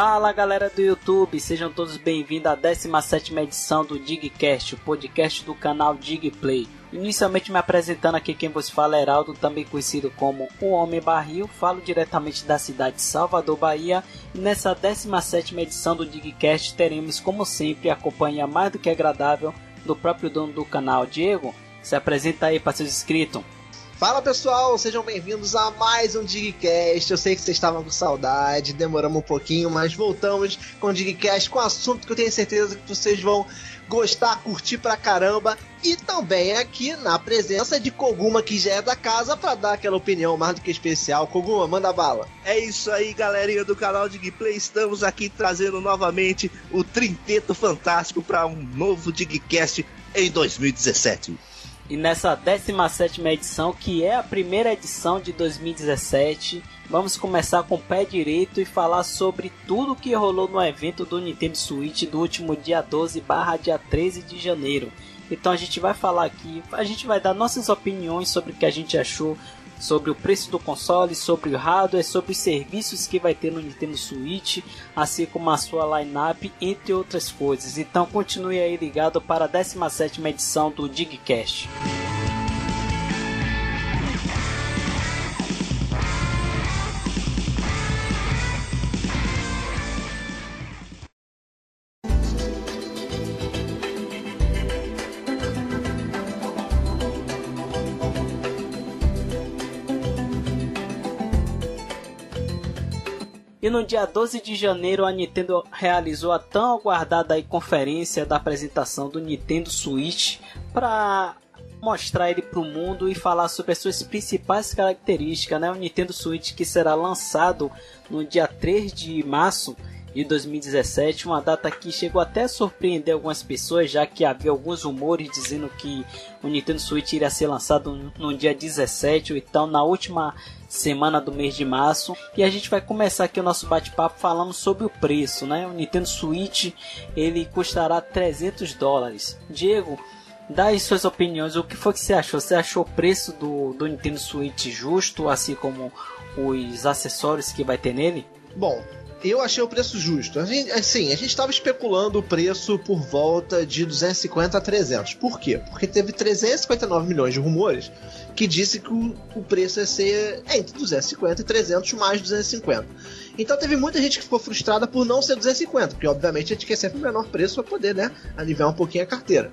Fala galera do YouTube, sejam todos bem-vindos à 17 edição do Digcast, o podcast do canal Digplay. Inicialmente me apresentando aqui quem vos fala é Heraldo, também conhecido como o Homem Barril, falo diretamente da cidade de Salvador, Bahia, e nessa 17 edição do Digcast teremos como sempre a companhia mais do que agradável do próprio dono do canal, Diego. Se apresenta aí para seus inscritos. Fala pessoal, sejam bem-vindos a mais um Digcast. Eu sei que vocês estavam com saudade, demoramos um pouquinho, mas voltamos com o Digcast com um assunto que eu tenho certeza que vocês vão gostar, curtir pra caramba. E também aqui na presença de Koguma, que já é da casa, para dar aquela opinião mais do que especial. Koguma, manda bala. É isso aí, galerinha do canal Digplay. Estamos aqui trazendo novamente o Trinteto Fantástico para um novo Digcast em 2017. E nessa 17 edição, que é a primeira edição de 2017, vamos começar com o pé direito e falar sobre tudo que rolou no evento do Nintendo Switch do último dia 12 barra dia 13 de janeiro. Então a gente vai falar aqui, a gente vai dar nossas opiniões sobre o que a gente achou sobre o preço do console, sobre o hardware, sobre os serviços que vai ter no Nintendo Switch, assim como a sua lineup, entre outras coisas. Então continue aí ligado para a 17 edição do Digcast. E no dia 12 de janeiro a Nintendo realizou a tão aguardada conferência da apresentação do Nintendo Switch para mostrar ele para o mundo e falar sobre as suas principais características, né? O Nintendo Switch que será lançado no dia 3 de março de 2017, uma data que chegou até a surpreender algumas pessoas, já que havia alguns rumores dizendo que o Nintendo Switch iria ser lançado no dia 17 ou então na última semana do mês de março. E a gente vai começar aqui o nosso bate-papo falando sobre o preço, né? O Nintendo Switch ele custará 300 dólares. Diego, dá aí suas opiniões. O que foi que você achou? Você achou o preço do, do Nintendo Switch justo, assim como os acessórios que vai ter nele? Bom, eu achei o preço justo. A gente, assim, a gente estava especulando o preço por volta de 250 a 300. Por quê? Porque teve 359 milhões de rumores que disse que o, o preço ia ser entre 250 e 300 mais 250. Então teve muita gente que ficou frustrada por não ser 250, porque obviamente a gente quer sempre o menor preço para poder, né, aliviar um pouquinho a carteira.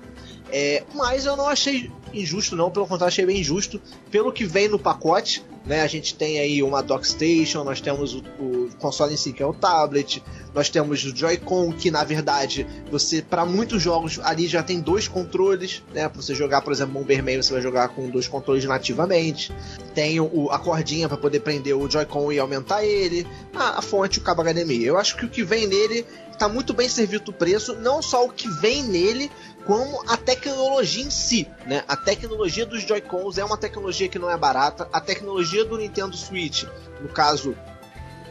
É, mas eu não achei injusto, não, pelo contrário, achei bem injusto. Pelo que vem no pacote, né? A gente tem aí uma Dockstation, nós temos o, o, console em si, que é o tablet, nós temos o Joy-Con, que na verdade você, para muitos jogos, ali já tem dois controles, né? Pra você jogar, por exemplo, Bomberman, você vai jogar com dois controles nativamente. Tem o, a cordinha para poder prender o Joy-Con e aumentar ele, a, a fonte, o cabo HDMI. Eu acho que o que vem nele tá muito bem servido o preço, não só o que vem nele, como a tecnologia em si, né? A tecnologia dos Joy-Cons é uma tecnologia que não é barata. A tecnologia do Nintendo Switch, no caso,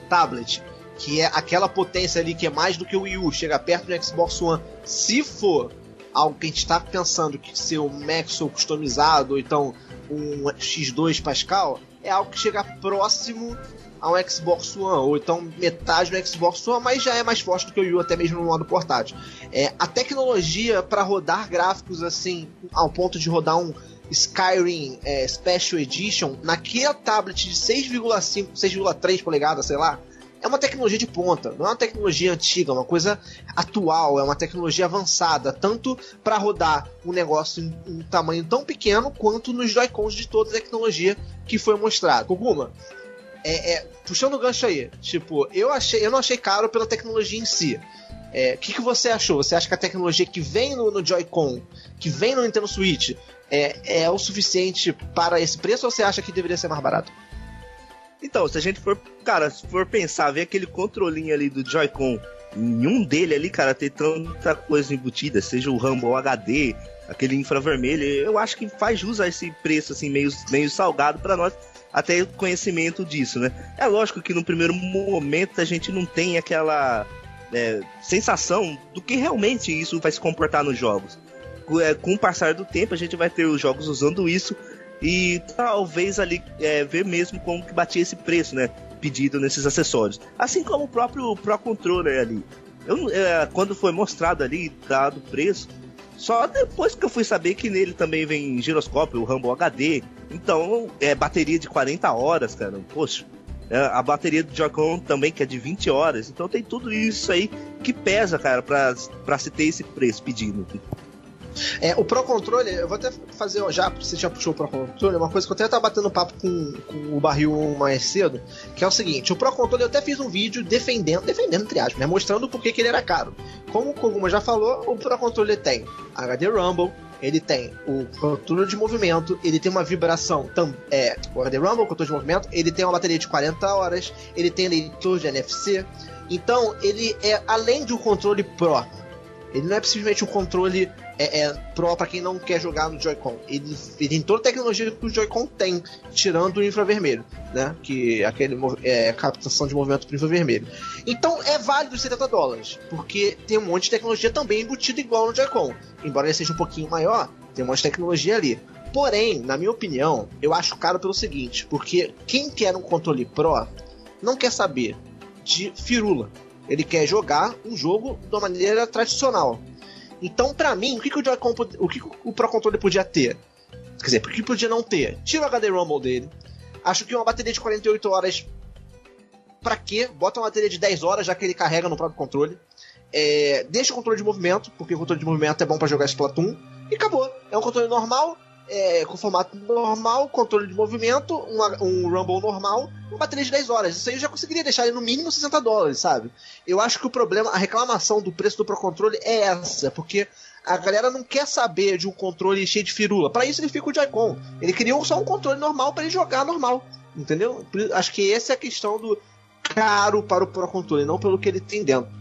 tablet, que é aquela potência ali que é mais do que o Wii U, chega perto do Xbox One. Se for algo que a gente está pensando que ser um Maxwell customizado, ou então um X2 Pascal, é algo que chega próximo a um Xbox One, ou então metade do Xbox One, mas já é mais forte do que o Wii U, até mesmo no modo portátil. É, a tecnologia para rodar gráficos assim, ao ponto de rodar um Skyrim é, Special Edition naquele tablet de 6,5, 6,3 polegadas, sei lá, é uma tecnologia de ponta, não é uma tecnologia antiga, é uma coisa atual, é uma tecnologia avançada, tanto para rodar um negócio em um tamanho tão pequeno quanto nos Joy-Cons de toda a tecnologia que foi mostrada. Koguma, é, é, puxando o gancho aí, tipo, eu achei, eu não achei caro pela tecnologia em si. O é, que, que você achou? Você acha que a tecnologia que vem no, no Joy-Con, que vem no Nintendo Switch, é, é o suficiente para esse preço ou você acha que deveria ser mais barato? Então, se a gente for, cara, se for pensar, ver aquele controlinho ali do Joy-Con, nenhum dele ali, cara, tem tanta coisa embutida, seja o Rumble HD, aquele infravermelho, eu acho que faz jus a esse preço assim meio, meio salgado para nós até conhecimento disso, né? É lógico que no primeiro momento a gente não tem aquela é, sensação do que realmente isso vai se comportar nos jogos. É, com o passar do tempo, a gente vai ter os jogos usando isso e talvez ali é, ver mesmo como que batia esse preço, né? pedido nesses acessórios. Assim como o próprio Pro Controller ali. Eu, é, quando foi mostrado ali, dado o preço, só depois que eu fui saber que nele também vem giroscópio, o Rumble HD. Então, é bateria de 40 horas, cara. Poxa, é, a bateria do Joy-Con também, que é de 20 horas. Então tem tudo isso aí que pesa, cara, pra, pra se ter esse preço pedindo. É, o Pro Controle, eu vou até fazer, já, você já puxou o Pro Controle, uma coisa que eu até tava batendo papo com, com o Barril mais cedo, que é o seguinte, o Pro Controle eu até fiz um vídeo defendendo, defendendo entre né, mostrando por que ele era caro. Como o Koguma já falou, o Pro Controle tem HD Rumble, ele tem o controle de movimento, ele tem uma vibração, tam, é, o HD Rumble, controle de movimento, ele tem uma bateria de 40 horas, ele tem leitor de NFC, então ele é além de um controle Pro, ele não é simplesmente um controle é, é pro para quem não quer jogar no Joy-Con. Ele, ele, tem toda a tecnologia que o Joy-Con tem, tirando o infravermelho, né? Que é aquele é, captação de movimento pro infravermelho. Então é válido 70 dólares, porque tem um monte de tecnologia também embutida igual no Joy-Con. Embora ele seja um pouquinho maior, tem um monte de tecnologia ali. Porém, na minha opinião, eu acho caro pelo seguinte, porque quem quer um controle Pro não quer saber de firula. Ele quer jogar um jogo de uma maneira tradicional. Então, para mim, o que, que o Joy-Con, o que, que o Pro Controller podia ter? Quer dizer, o que podia não ter? Tira o HD Rumble dele. Acho que uma bateria de 48 horas. Pra quê? Bota uma bateria de 10 horas, já que ele carrega no próprio controle. É, deixa o controle de movimento, porque o controle de movimento é bom para jogar Splatoon. E acabou. É um controle normal, é, com formato normal, controle de movimento, uma, um Rumble normal, uma bateria de 10 horas. Isso aí eu já conseguiria deixar ele no mínimo 60 dólares, sabe? Eu acho que o problema, a reclamação do preço do Pro Controle é essa, porque a galera não quer saber de um controle cheio de firula. Para isso ele fica o Joy-Con. Ele criou só um controle normal para ele jogar normal. Entendeu? Acho que essa é a questão do caro para o Pro Controle, não pelo que ele tem dentro.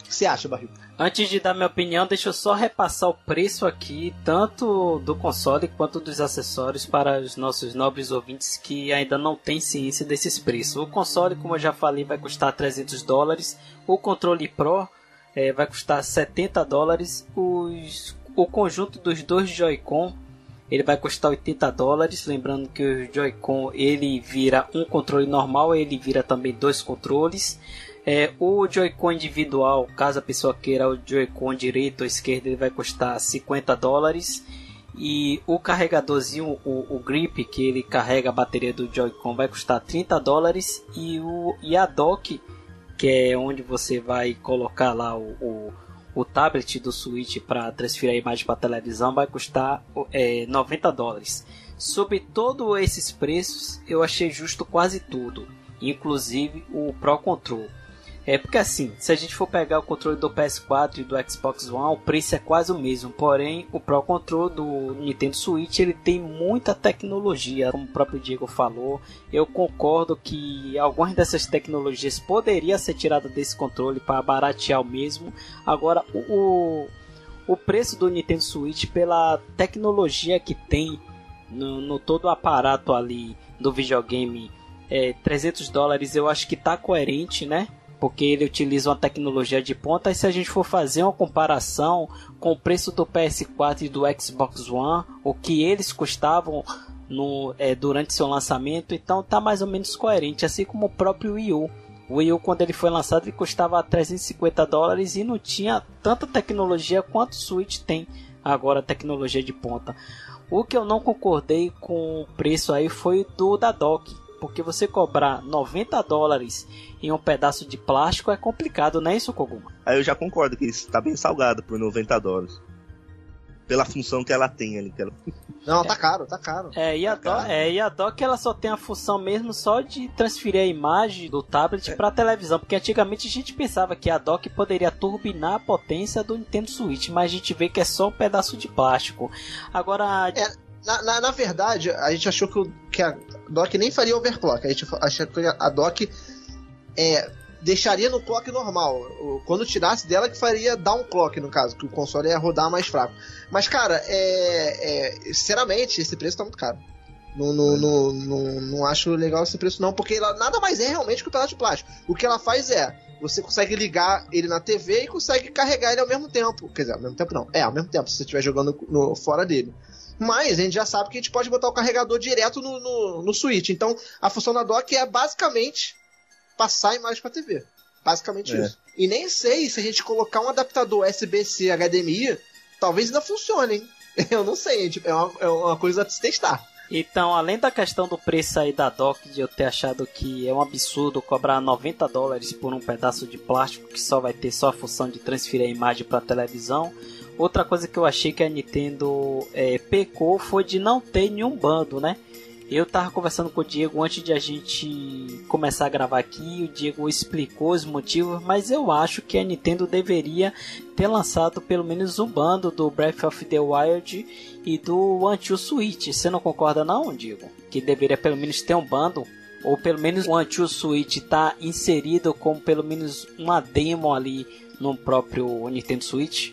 O que você acha, Barril? Antes de dar minha opinião, deixa eu só repassar o preço aqui, tanto do console quanto dos acessórios, para os nossos nobres ouvintes que ainda não têm ciência desses preços. O console, como eu já falei, vai custar 300 dólares. O controle Pro é, vai custar 70 dólares. Os, o conjunto dos dois Joy-Con ele vai custar 80 dólares. Lembrando que o Joy-Con ele vira um controle normal, ele vira também dois controles. É, o Joy-Con individual, caso a pessoa queira o Joy-Con direito ou esquerdo, ele vai custar 50 dólares. E o carregadorzinho, o, o grip que ele carrega a bateria do Joy-Con vai custar 30 dólares. E, o, e a dock, que é onde você vai colocar lá o, o, o tablet do Switch para transferir a imagem para a televisão, vai custar é, 90 dólares. Sobre todos esses preços, eu achei justo quase tudo, inclusive o Pro Control. É porque assim, se a gente for pegar o controle do PS4 e do Xbox One, o preço é quase o mesmo. Porém, o Pro Control do Nintendo Switch ele tem muita tecnologia, como o próprio Diego falou. Eu concordo que algumas dessas tecnologias poderiam ser tiradas desse controle para baratear o mesmo. Agora, o, o preço do Nintendo Switch pela tecnologia que tem no, no todo o aparato ali do videogame é, 300 dólares eu acho que tá coerente, né? Porque ele utiliza uma tecnologia de ponta. E se a gente for fazer uma comparação com o preço do PS4 e do Xbox One, o que eles custavam no, é, durante seu lançamento, então tá mais ou menos coerente, assim como o próprio Wii U. O Wii U, quando ele foi lançado, ele custava 350 dólares e não tinha tanta tecnologia quanto o Switch tem agora, tecnologia de ponta. O que eu não concordei com o preço aí foi do da dock, porque você cobrar 90 dólares em um pedaço de plástico é complicado, não é isso, Koguma? Aí eu já concordo que isso tá bem salgado por 90 dólares. Pela função que ela tem ali. Ela... Não, tá caro, tá caro. É, e a, tá do, é, e a dock ela só tem a função mesmo só de transferir a imagem do tablet é. pra televisão. Porque antigamente a gente pensava que a dock poderia turbinar a potência do Nintendo Switch, mas a gente vê que é só um pedaço de plástico. Agora. É, na, na, na, verdade, a gente achou que, o, que a dock nem faria overclock. A gente achou que a dock é, deixaria no clock normal. Quando tirasse dela, que faria down clock, no caso, que o console ia rodar mais fraco. Mas, cara, é, é sinceramente, esse preço tá muito caro. Não, não, não, não, não acho legal esse preço, não, porque ela nada mais é realmente que o pedaço de plástico. O que ela faz é. Você consegue ligar ele na TV e consegue carregar ele ao mesmo tempo. Quer dizer, ao mesmo tempo não. É, ao mesmo tempo, se você estiver jogando no, fora dele. Mas a gente já sabe que a gente pode botar o carregador direto no, no, no Switch. Então, a função da dock é basicamente passar imagens pra TV. Basicamente é. isso. E nem sei se a gente colocar um adaptador USB-C HDMI, talvez ainda funcione, hein? Eu não sei, tipo, é uma, é uma coisa a se testar. Então, além da questão do preço aí da dock, de eu ter achado que é um absurdo cobrar 90 dólares por um pedaço de plástico que só vai ter só a função de transferir a imagem para televisão, outra coisa que eu achei que a Nintendo é, pecou foi de não ter nenhum bando, né? Eu tava conversando com o Diego antes de a gente começar a gravar aqui, o Diego explicou os motivos, mas eu acho que a Nintendo deveria ter lançado pelo menos um bando do Breath of the Wild e do Two Switch. Você não concorda não, Diego? Que deveria pelo menos ter um bando ou pelo menos o One Switch tá inserido como pelo menos uma demo ali no próprio Nintendo Switch?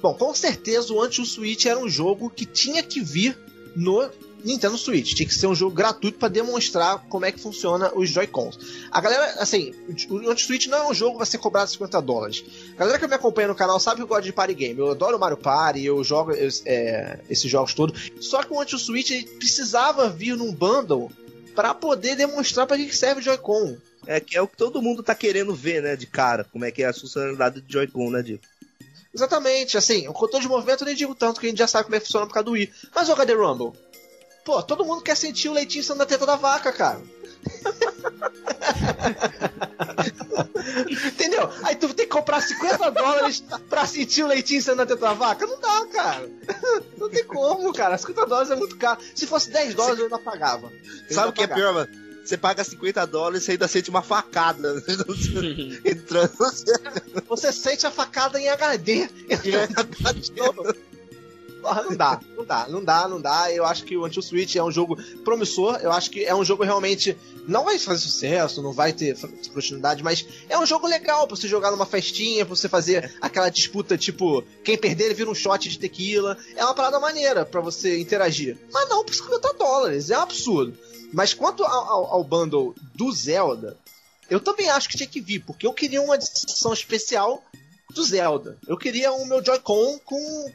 Bom, com certeza o Anti Switch era um jogo que tinha que vir no Nintendo Switch. Tinha que ser um jogo gratuito para demonstrar como é que funciona os Joy-Cons. A galera, assim, o Anti-Switch não é um jogo que vai ser cobrado 50 dólares. A galera que me acompanha no canal sabe que eu gosto de party game. Eu adoro Mario Party, eu jogo é, esses jogos todos. Só que o Anti-Switch precisava vir num bundle para poder demonstrar para que serve o Joy-Con. É que é o que todo mundo tá querendo ver, né, de cara, como é que é a funcionalidade do Joy-Con, né, Diego? Exatamente, assim, o controle de movimento eu nem digo tanto que a gente já sabe como é que funciona por causa do Wii. Mas o HD Rumble? Pô, todo mundo quer sentir o leitinho saindo da teta da vaca, cara. Entendeu? Aí tu tem que comprar 50 dólares pra sentir o leitinho saindo da teta da vaca? Não dá, cara. Não tem como, cara. 50 dólares é muito caro. Se fosse 10 dólares, eu ainda pagava. Eu Sabe o que é pior, mano? Você paga 50 dólares e ainda sente uma facada entrando. Você sente a facada em HD. Entrando Porra, não dá, não dá, não dá, não dá. Eu acho que o Until Switch é um jogo promissor. Eu acho que é um jogo realmente. Não vai fazer sucesso, não vai ter continuidade, mas é um jogo legal pra você jogar numa festinha, pra você fazer aquela disputa tipo, quem perder ele vira um shot de tequila. É uma parada maneira para você interagir. Mas não por 50 dólares, é um absurdo. Mas quanto ao, ao, ao bundle do Zelda, eu também acho que tinha que vir, porque eu queria uma edição especial do Zelda. Eu queria o meu Joy-Con com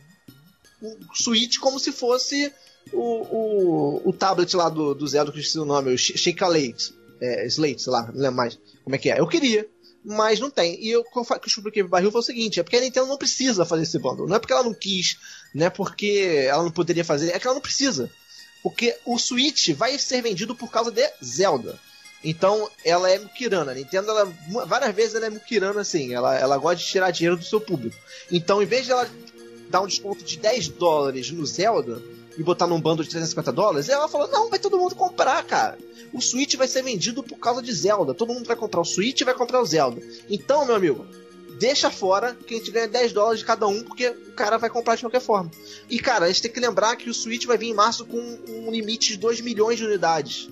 o Switch como se fosse o, o, o tablet lá do, do Zelda, que eu esqueci o nome, o Shake Late, é, Slate, sei lá, não lembro mais como é que é. Eu queria, mas não tem. E eu, o que eu expliquei pro Barril foi o seguinte: é porque a Nintendo não precisa fazer esse bundle. Não é porque ela não quis, não é porque ela não poderia fazer, é que ela não precisa. Porque o Switch vai ser vendido por causa de Zelda. Então, ela é mukirana. A Nintendo, ela, várias vezes, ela é mukirana assim. Ela, ela gosta de tirar dinheiro do seu público. Então, em vez de ela dar um desconto de 10 dólares no Zelda e botar num bando de 350 dólares, ela falou: não, vai todo mundo comprar, cara. O Switch vai ser vendido por causa de Zelda. Todo mundo vai comprar o Switch e vai comprar o Zelda. Então, meu amigo, deixa fora que a gente ganha 10 dólares de cada um, porque o cara vai comprar de qualquer forma. E, cara, a gente tem que lembrar que o Switch vai vir em março com um limite de 2 milhões de unidades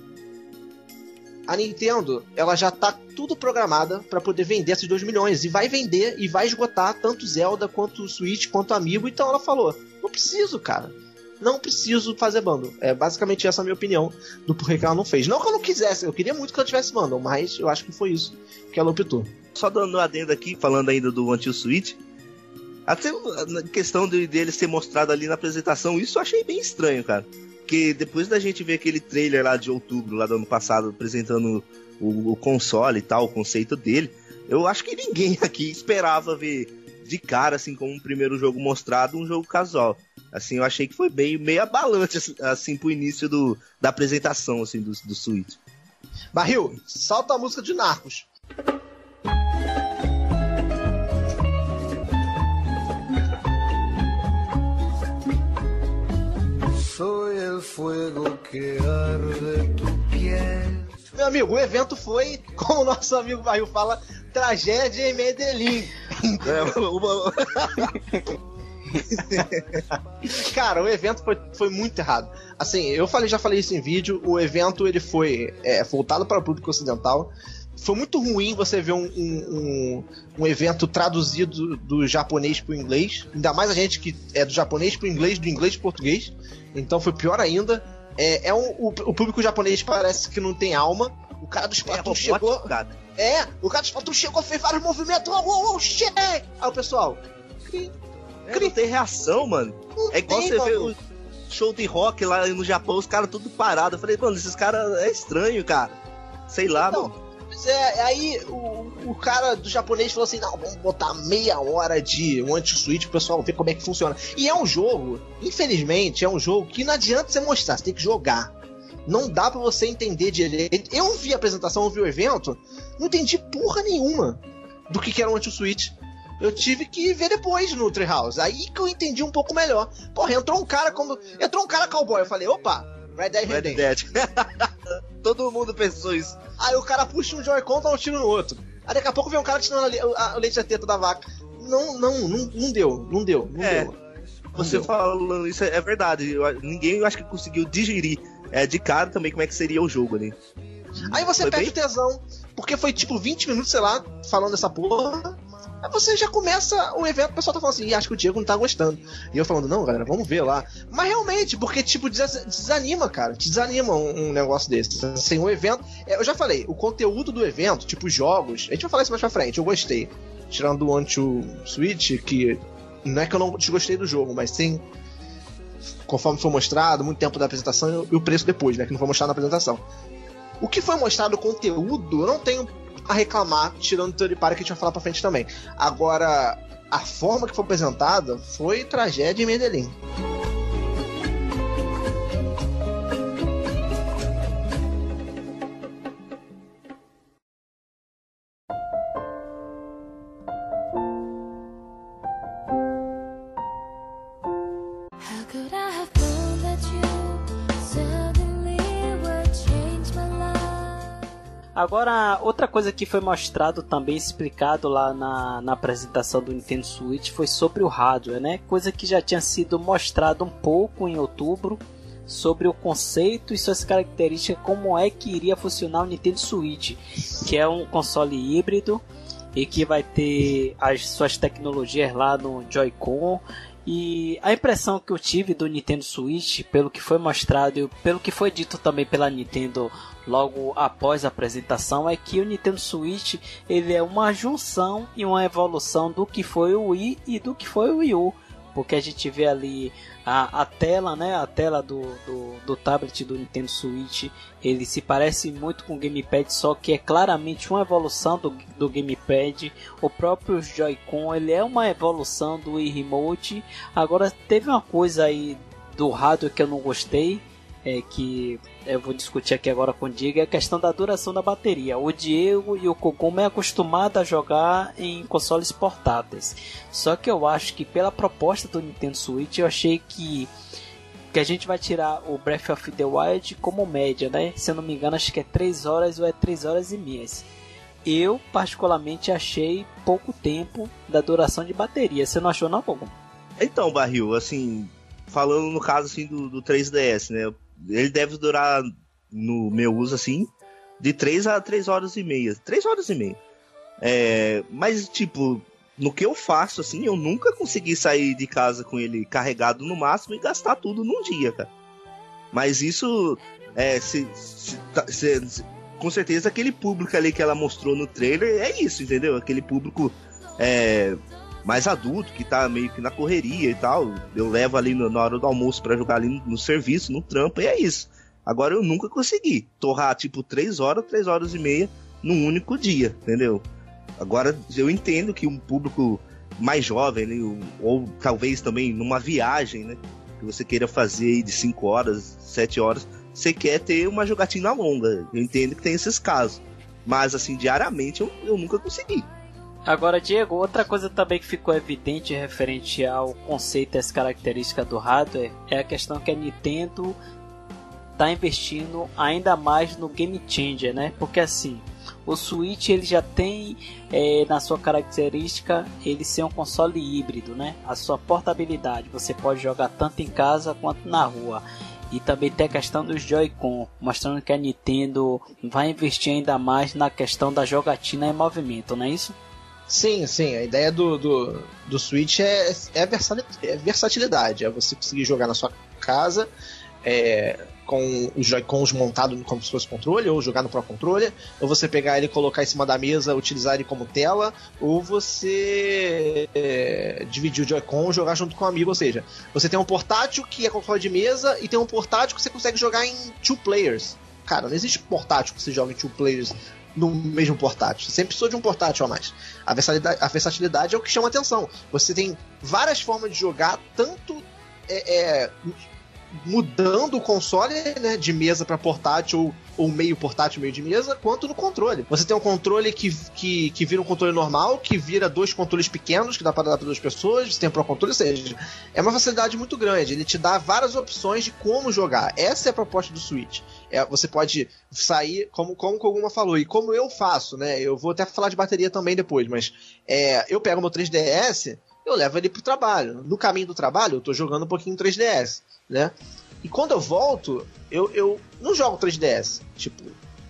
a Nintendo, ela já tá tudo programada para poder vender esses 2 milhões. E vai vender e vai esgotar tanto Zelda quanto Switch quanto Amiibo. Então ela falou: não preciso, cara. Não preciso fazer bundle. É basicamente essa a minha opinião do porquê que ela não fez. Não que eu não quisesse, eu queria muito que ela tivesse bundle, mas eu acho que foi isso que ela optou. Só dando um adendo aqui, falando ainda do Antil Switch. Até na questão de, dele ser mostrado ali na apresentação, isso eu achei bem estranho, cara. Porque depois da gente ver aquele trailer lá de outubro, lá do ano passado, apresentando o, o console e tal, o conceito dele, eu acho que ninguém aqui esperava ver de cara, assim, como um primeiro jogo mostrado, um jogo casual. Assim, eu achei que foi bem meio abalante, assim, assim pro início do, da apresentação, assim, do, do Switch. Barril, salta a música de Narcos. Fuego que arde tu piel. Meu amigo, o evento foi, como o nosso amigo Barril fala, tragédia em Medellín. Cara, o evento foi, foi muito errado. Assim, eu falei, já falei isso em vídeo. O evento ele foi é, voltado para o público ocidental. Foi muito ruim você ver um, um, um, evento traduzido do japonês para o inglês. Ainda mais a gente que é do japonês para o inglês, do inglês para português. Então foi pior ainda. É, é um, o, o, público japonês parece que não tem alma. O cara do Splatoon é, chegou. Cara. É, o cara do Splatoon chegou, fez vários movimentos. Oh, oh, oh shit! Aí o pessoal. Cri, é, não tem reação, mano. Não é igual tem, você mano. vê o show de rock lá no Japão, os caras tudo parado. Eu falei, mano, esses caras é estranho, cara. Sei lá, então, mano. É, aí o, o cara do japonês falou assim: não, vamos botar meia hora de um anti-switch pro pessoal ver como é que funciona. E é um jogo, infelizmente, é um jogo que não adianta você mostrar, você tem que jogar. Não dá para você entender direito. Eu vi a apresentação, eu vi o evento, não entendi porra nenhuma do que, que era um anti-switch. Eu tive que ver depois no Treehouse. Aí que eu entendi um pouco melhor. Porra, entrou um cara como. Entrou um cara cowboy. Eu falei, opa, Red Dead Redemption. Red Dead. Todo mundo pensou isso. Aí o cara puxa um Joy-Con, dá um tiro no outro. Aí daqui a pouco vem um cara tirando o leite da teta da vaca. Não, não, não, não deu, não deu, não é, deu. Você deu. falando isso é verdade. Eu, ninguém eu acho que conseguiu digerir é, de cara também como é que seria o jogo ali. Aí você foi perde bem? o tesão, porque foi tipo 20 minutos, sei lá, falando dessa porra. Aí você já começa o evento, o pessoal tá falando assim, acho que o Diego não tá gostando. E eu falando, não, galera, vamos ver lá. Mas realmente, porque, tipo, desanima, cara. Desanima um, um negócio desse. Assim, o evento. É, eu já falei, o conteúdo do evento, tipo, os jogos. A gente vai falar isso mais pra frente, eu gostei. Tirando o Anti-Switch, que. Não é que eu não desgostei do jogo, mas sim. Conforme foi mostrado, muito tempo da apresentação e o preço depois, né? Que não foi mostrado na apresentação. O que foi mostrado, o conteúdo, eu não tenho a reclamar, tirando o Third Party que a gente vai falar pra frente também. Agora, a forma que foi apresentada foi tragédia em Medellín. Coisa que foi mostrado também, explicado lá na, na apresentação do Nintendo Switch, foi sobre o hardware, né? Coisa que já tinha sido mostrado um pouco em outubro, sobre o conceito e suas características, como é que iria funcionar o Nintendo Switch, que é um console híbrido e que vai ter as suas tecnologias lá no Joy-Con. E a impressão que eu tive do Nintendo Switch, pelo que foi mostrado e pelo que foi dito também pela Nintendo logo após a apresentação é que o Nintendo Switch ele é uma junção e uma evolução do que foi o Wii e do que foi o Wii U. Porque a gente vê ali a, a tela, né, a tela do, do, do, tablet do Nintendo Switch, ele se parece muito com o Gamepad, só que é claramente uma evolução do, do Gamepad. O próprio Joy-Con, ele é uma evolução do Wii Remote. Agora teve uma coisa aí do hardware que eu não gostei, é, que eu vou discutir aqui agora com o Diego é a questão da duração da bateria. O Diego e o Kokomo é acostumado a jogar em consoles portáteis. Só que eu acho que pela proposta do Nintendo Switch, eu achei que que a gente vai tirar o Breath of the Wild como média, né? Se eu não me engano, acho que é 3 horas ou é 3 horas e meia. Eu, particularmente, achei pouco tempo da duração de bateria. Você não achou, não, Kokomo? Então, Barril, assim, falando no caso assim do, do 3DS, né? Ele deve durar, no meu uso assim, de 3 a 3 horas e meia. 3 horas e meia. É, mas, tipo, no que eu faço, assim, eu nunca consegui sair de casa com ele carregado no máximo e gastar tudo num dia, cara. Mas isso, é, se, se, tá, se, com certeza, aquele público ali que ela mostrou no trailer é isso, entendeu? Aquele público é, mais adulto, que tá meio que na correria e tal. Eu levo ali no, na hora do almoço para jogar ali no, no, serviço, no trampo, e é isso. Agora eu nunca consegui torrar tipo 3 horas, 3 horas e meia num único dia, entendeu? Agora eu entendo que um público mais jovem, né, ou, talvez também numa viagem, né? Que você queira fazer de 5 horas, 7 horas, você quer ter uma jogatina longa. Eu entendo que tem esses casos. Mas assim, diariamente eu, eu nunca consegui. Agora, Diego, outra coisa também que ficou evidente referente ao conceito e as características do hardware é a questão que a Nintendo está investindo ainda mais no Game Changer, né? Porque assim, o Switch ele já tem é, na sua característica ele ser um console híbrido, né? A sua portabilidade, você pode jogar tanto em casa quanto na rua. E também tem a questão dos Joy-Con, mostrando que a Nintendo vai investir ainda mais na questão da jogatina em movimento, não é isso? Sim, sim. A ideia do, do, do Switch é, é, é versatilidade. É você conseguir jogar na sua casa é, com os Joy-Cons montados como se fosse controle, ou jogar no próprio controle, ou você pegar ele e colocar em cima da mesa, utilizar ele como tela, ou você é, dividir o Joy-Con e jogar junto com um amigo. Ou seja, você tem um portátil que é controle de mesa e tem um portátil que você consegue jogar em two players. Cara, não existe portátil que você joga em two players no mesmo portátil. Você sempre precisou de um portátil a mais. A versatilidade, a versatilidade é o que chama atenção. Você tem várias formas de jogar, tanto é, é, mudando o console né, de mesa para portátil ou, ou, meio portátil, meio de mesa, quanto no controle. Você tem um controle que, que, que vira um controle normal, que vira dois controles pequenos, que dá para dar para duas pessoas, você tem um Pro Controle, ou seja, é uma facilidade muito grande. Ele te dá várias opções de como jogar. Essa é a proposta do Switch. É, você pode sair, como, como o Koguma falou, e como eu faço, né? Eu vou até falar de bateria também depois, mas é, eu pego meu 3DS, eu levo ele pro trabalho. No caminho do trabalho, eu tô jogando um pouquinho 3DS né? E quando eu volto, eu, eu não jogo 3DS. Tipo,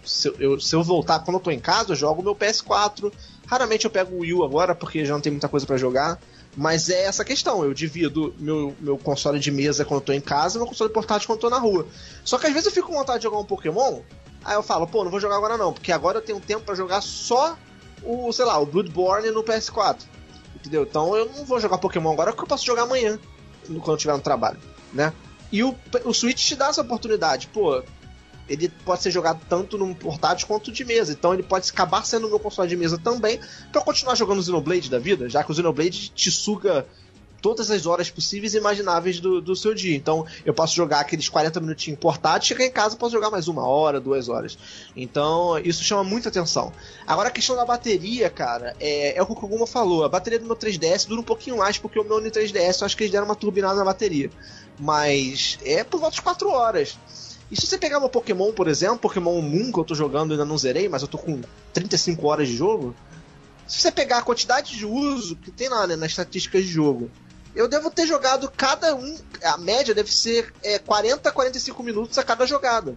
se eu, se eu voltar, quando eu tô em casa, eu jogo meu PS4. Raramente eu pego o Wii U agora, porque já não tem muita coisa para jogar. Mas é essa questão, eu divido meu, meu console de mesa quando eu tô em casa e meu console portátil quando eu tô na rua. Só que às vezes eu fico com vontade de jogar um Pokémon, aí eu falo, pô, não vou jogar agora não, porque agora eu tenho tempo para jogar só o, sei lá, o Bloodborne no PS4. Entendeu? Então eu não vou jogar Pokémon agora porque eu posso jogar amanhã, quando eu estiver no trabalho, né? E o, o Switch te dá essa oportunidade. Pô, ele pode ser jogado tanto num portátil quanto de mesa. Então ele pode acabar sendo meu console de mesa também para continuar jogando Xenoblade da vida, já que o Xenoblade te suga todas as horas possíveis e imagináveis do, do seu dia. Então eu posso jogar aqueles 40 minutinhos portátil, chegar em casa posso jogar mais uma hora, duas horas. Então isso chama muita atenção. Agora a questão da bateria, cara, é, é o que o Koguma falou. A bateria do meu 3DS dura um pouquinho mais porque o meu 3DS eu acho que eles deram uma turbinada na bateria. Mas é por volta de 4 horas. E se você pegar meu Pokémon, por exemplo, Pokémon Moon que eu tô jogando ainda não zerei, mas eu tô com 35 horas de jogo. Se você pegar a quantidade de uso que tem lá né, nas estatísticas de jogo, eu devo ter jogado cada um. A média deve ser é, 40 45 minutos a cada jogada.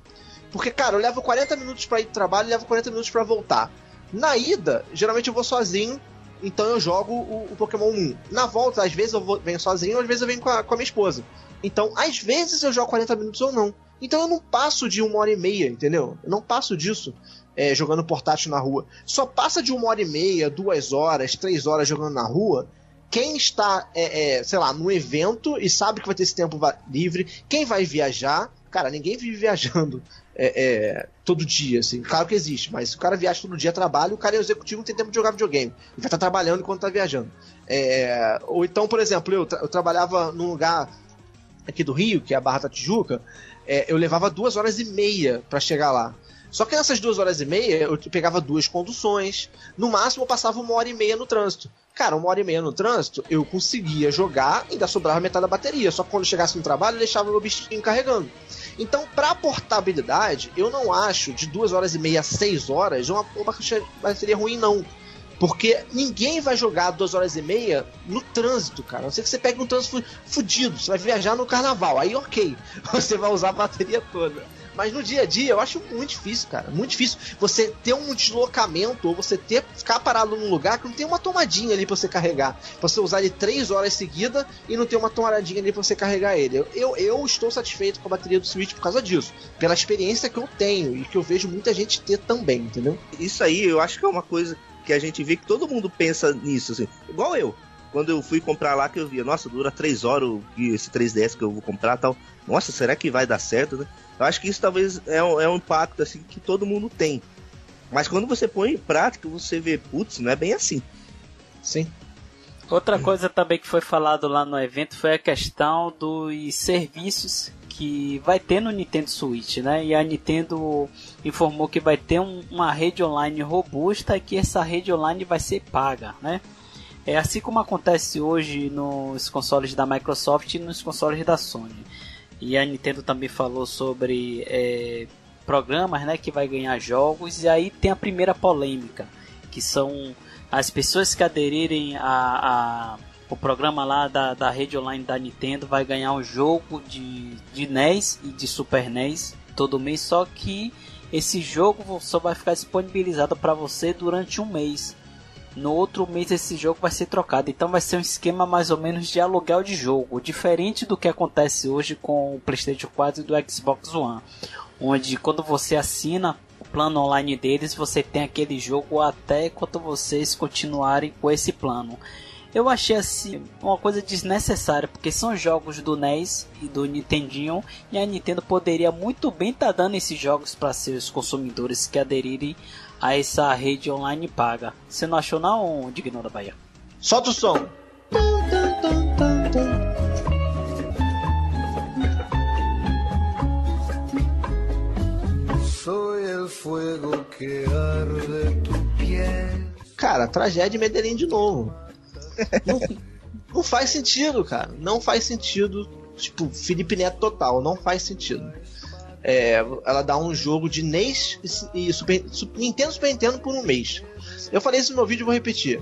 Porque, cara, eu levo 40 minutos para ir pro trabalho e levo 40 minutos para voltar. Na ida, geralmente eu vou sozinho, então eu jogo o, o Pokémon Moon. Na volta, às vezes eu vou, venho sozinho, às vezes eu venho com a, com a minha esposa. Então, às vezes eu jogo 40 minutos ou não. Então eu não passo de uma hora e meia, entendeu? Eu não passo disso é, jogando portátil na rua. Só passa de uma hora e meia, duas horas, três horas jogando na rua. Quem está, é, é, sei lá, num evento e sabe que vai ter esse tempo livre, quem vai viajar, cara, ninguém vive viajando é, é, todo dia, assim. Claro que existe, mas se o cara viaja todo dia, trabalha, o cara é executivo, não tem tempo de jogar videogame. Ele vai estar trabalhando enquanto está viajando. É, ou então, por exemplo, eu, tra eu trabalhava num lugar aqui do Rio, que é a Barra da Tijuca, é, eu levava duas horas e meia para chegar lá. Só que nessas duas horas e meia eu pegava duas conduções. No máximo eu passava uma hora e meia no trânsito. Cara, uma hora e meia no trânsito, eu conseguia jogar e ainda sobrava metade da bateria. Só que quando chegasse no trabalho, eu deixava meu bichinho carregando. Então, para portabilidade, eu não acho de duas horas e meia a seis horas uma, uma bateria ruim, não. Porque ninguém vai jogar duas horas e meia no trânsito, cara. A não ser que você pegue um trânsito fudido. Você vai viajar no carnaval. Aí, ok. Você vai usar a bateria toda. Mas no dia a dia eu acho muito difícil, cara. Muito difícil você ter um deslocamento ou você ter ficar parado num lugar que não tem uma tomadinha ali pra você carregar. Pra você usar ele três horas seguida e não ter uma tomadinha ali pra você carregar ele. Eu, eu, eu, estou satisfeito com a bateria do Switch por causa disso. Pela experiência que eu tenho e que eu vejo muita gente ter também, entendeu? Isso aí eu acho que é uma coisa que a gente vê que todo mundo pensa nisso, assim. Igual eu. Quando eu fui comprar lá, que eu via, nossa, dura 3 horas esse 3DS que eu vou comprar tal. Nossa, será que vai dar certo, né? Eu acho que isso talvez é um, é um impacto, assim, que todo mundo tem. Mas quando você põe em prática, você vê, putz, não é bem assim. Sim. Outra coisa também que foi falado lá no evento foi a questão dos serviços que vai ter no Nintendo Switch, né? E a Nintendo informou que vai ter um, uma rede online robusta e que essa rede online vai ser paga, né? É assim como acontece hoje nos consoles da Microsoft e nos consoles da Sony. E a Nintendo também falou sobre é, programas, né, que vai ganhar jogos. E aí tem a primeira polêmica, que são as pessoas que aderirem a, a o programa lá da, da rede online da Nintendo vai ganhar um jogo de, de NES e de Super NES todo mês, só que esse jogo só vai ficar disponibilizado para você durante um mês. No outro mês esse jogo vai ser trocado, então vai ser um esquema mais ou menos de aluguel de jogo, diferente do que acontece hoje com o PlayStation 4 e do Xbox One, onde quando você assina o plano online deles, você tem aquele jogo até quando vocês continuarem com esse plano. Eu achei assim uma coisa desnecessária, porque são jogos do NES e do Nintendinho e a Nintendo poderia muito bem estar tá dando esses jogos para seus consumidores que aderirem a essa rede online paga. Você não achou não, Digno da Bahia? Solta o som. Cara, tragédia em Medellín de novo. Não, não faz sentido, cara. Não faz sentido. Tipo, Felipe Neto total. Não faz sentido. É, ela dá um jogo de NES e Super, Super, Nintendo Super Nintendo por um mês. Eu falei isso no meu vídeo e vou repetir.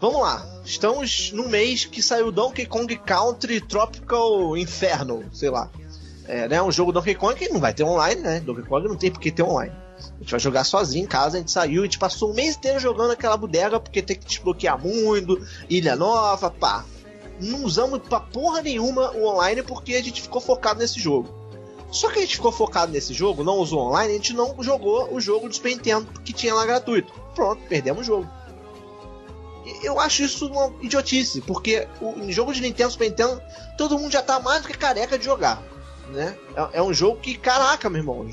Vamos lá. Estamos no mês que saiu Donkey Kong Country Tropical Inferno, sei lá. É, né, um jogo Donkey Kong que não vai ter online, né? Donkey Kong não tem porque ter online. A gente vai jogar sozinho em casa, a gente saiu, a gente passou o mês inteiro jogando aquela bodega porque tem que desbloquear muito, ilha nova, pá. Não usamos pra porra nenhuma o online porque a gente ficou focado nesse jogo. Só que a gente ficou focado nesse jogo, não usou online, a gente não jogou o jogo do Super Nintendo que tinha lá gratuito. Pronto, perdemos o jogo eu acho isso uma idiotice, porque o jogo de Nintendo Super Nintendo, todo mundo já tá mais do que careca de jogar. Né? É, é um jogo que, caraca, meu irmão.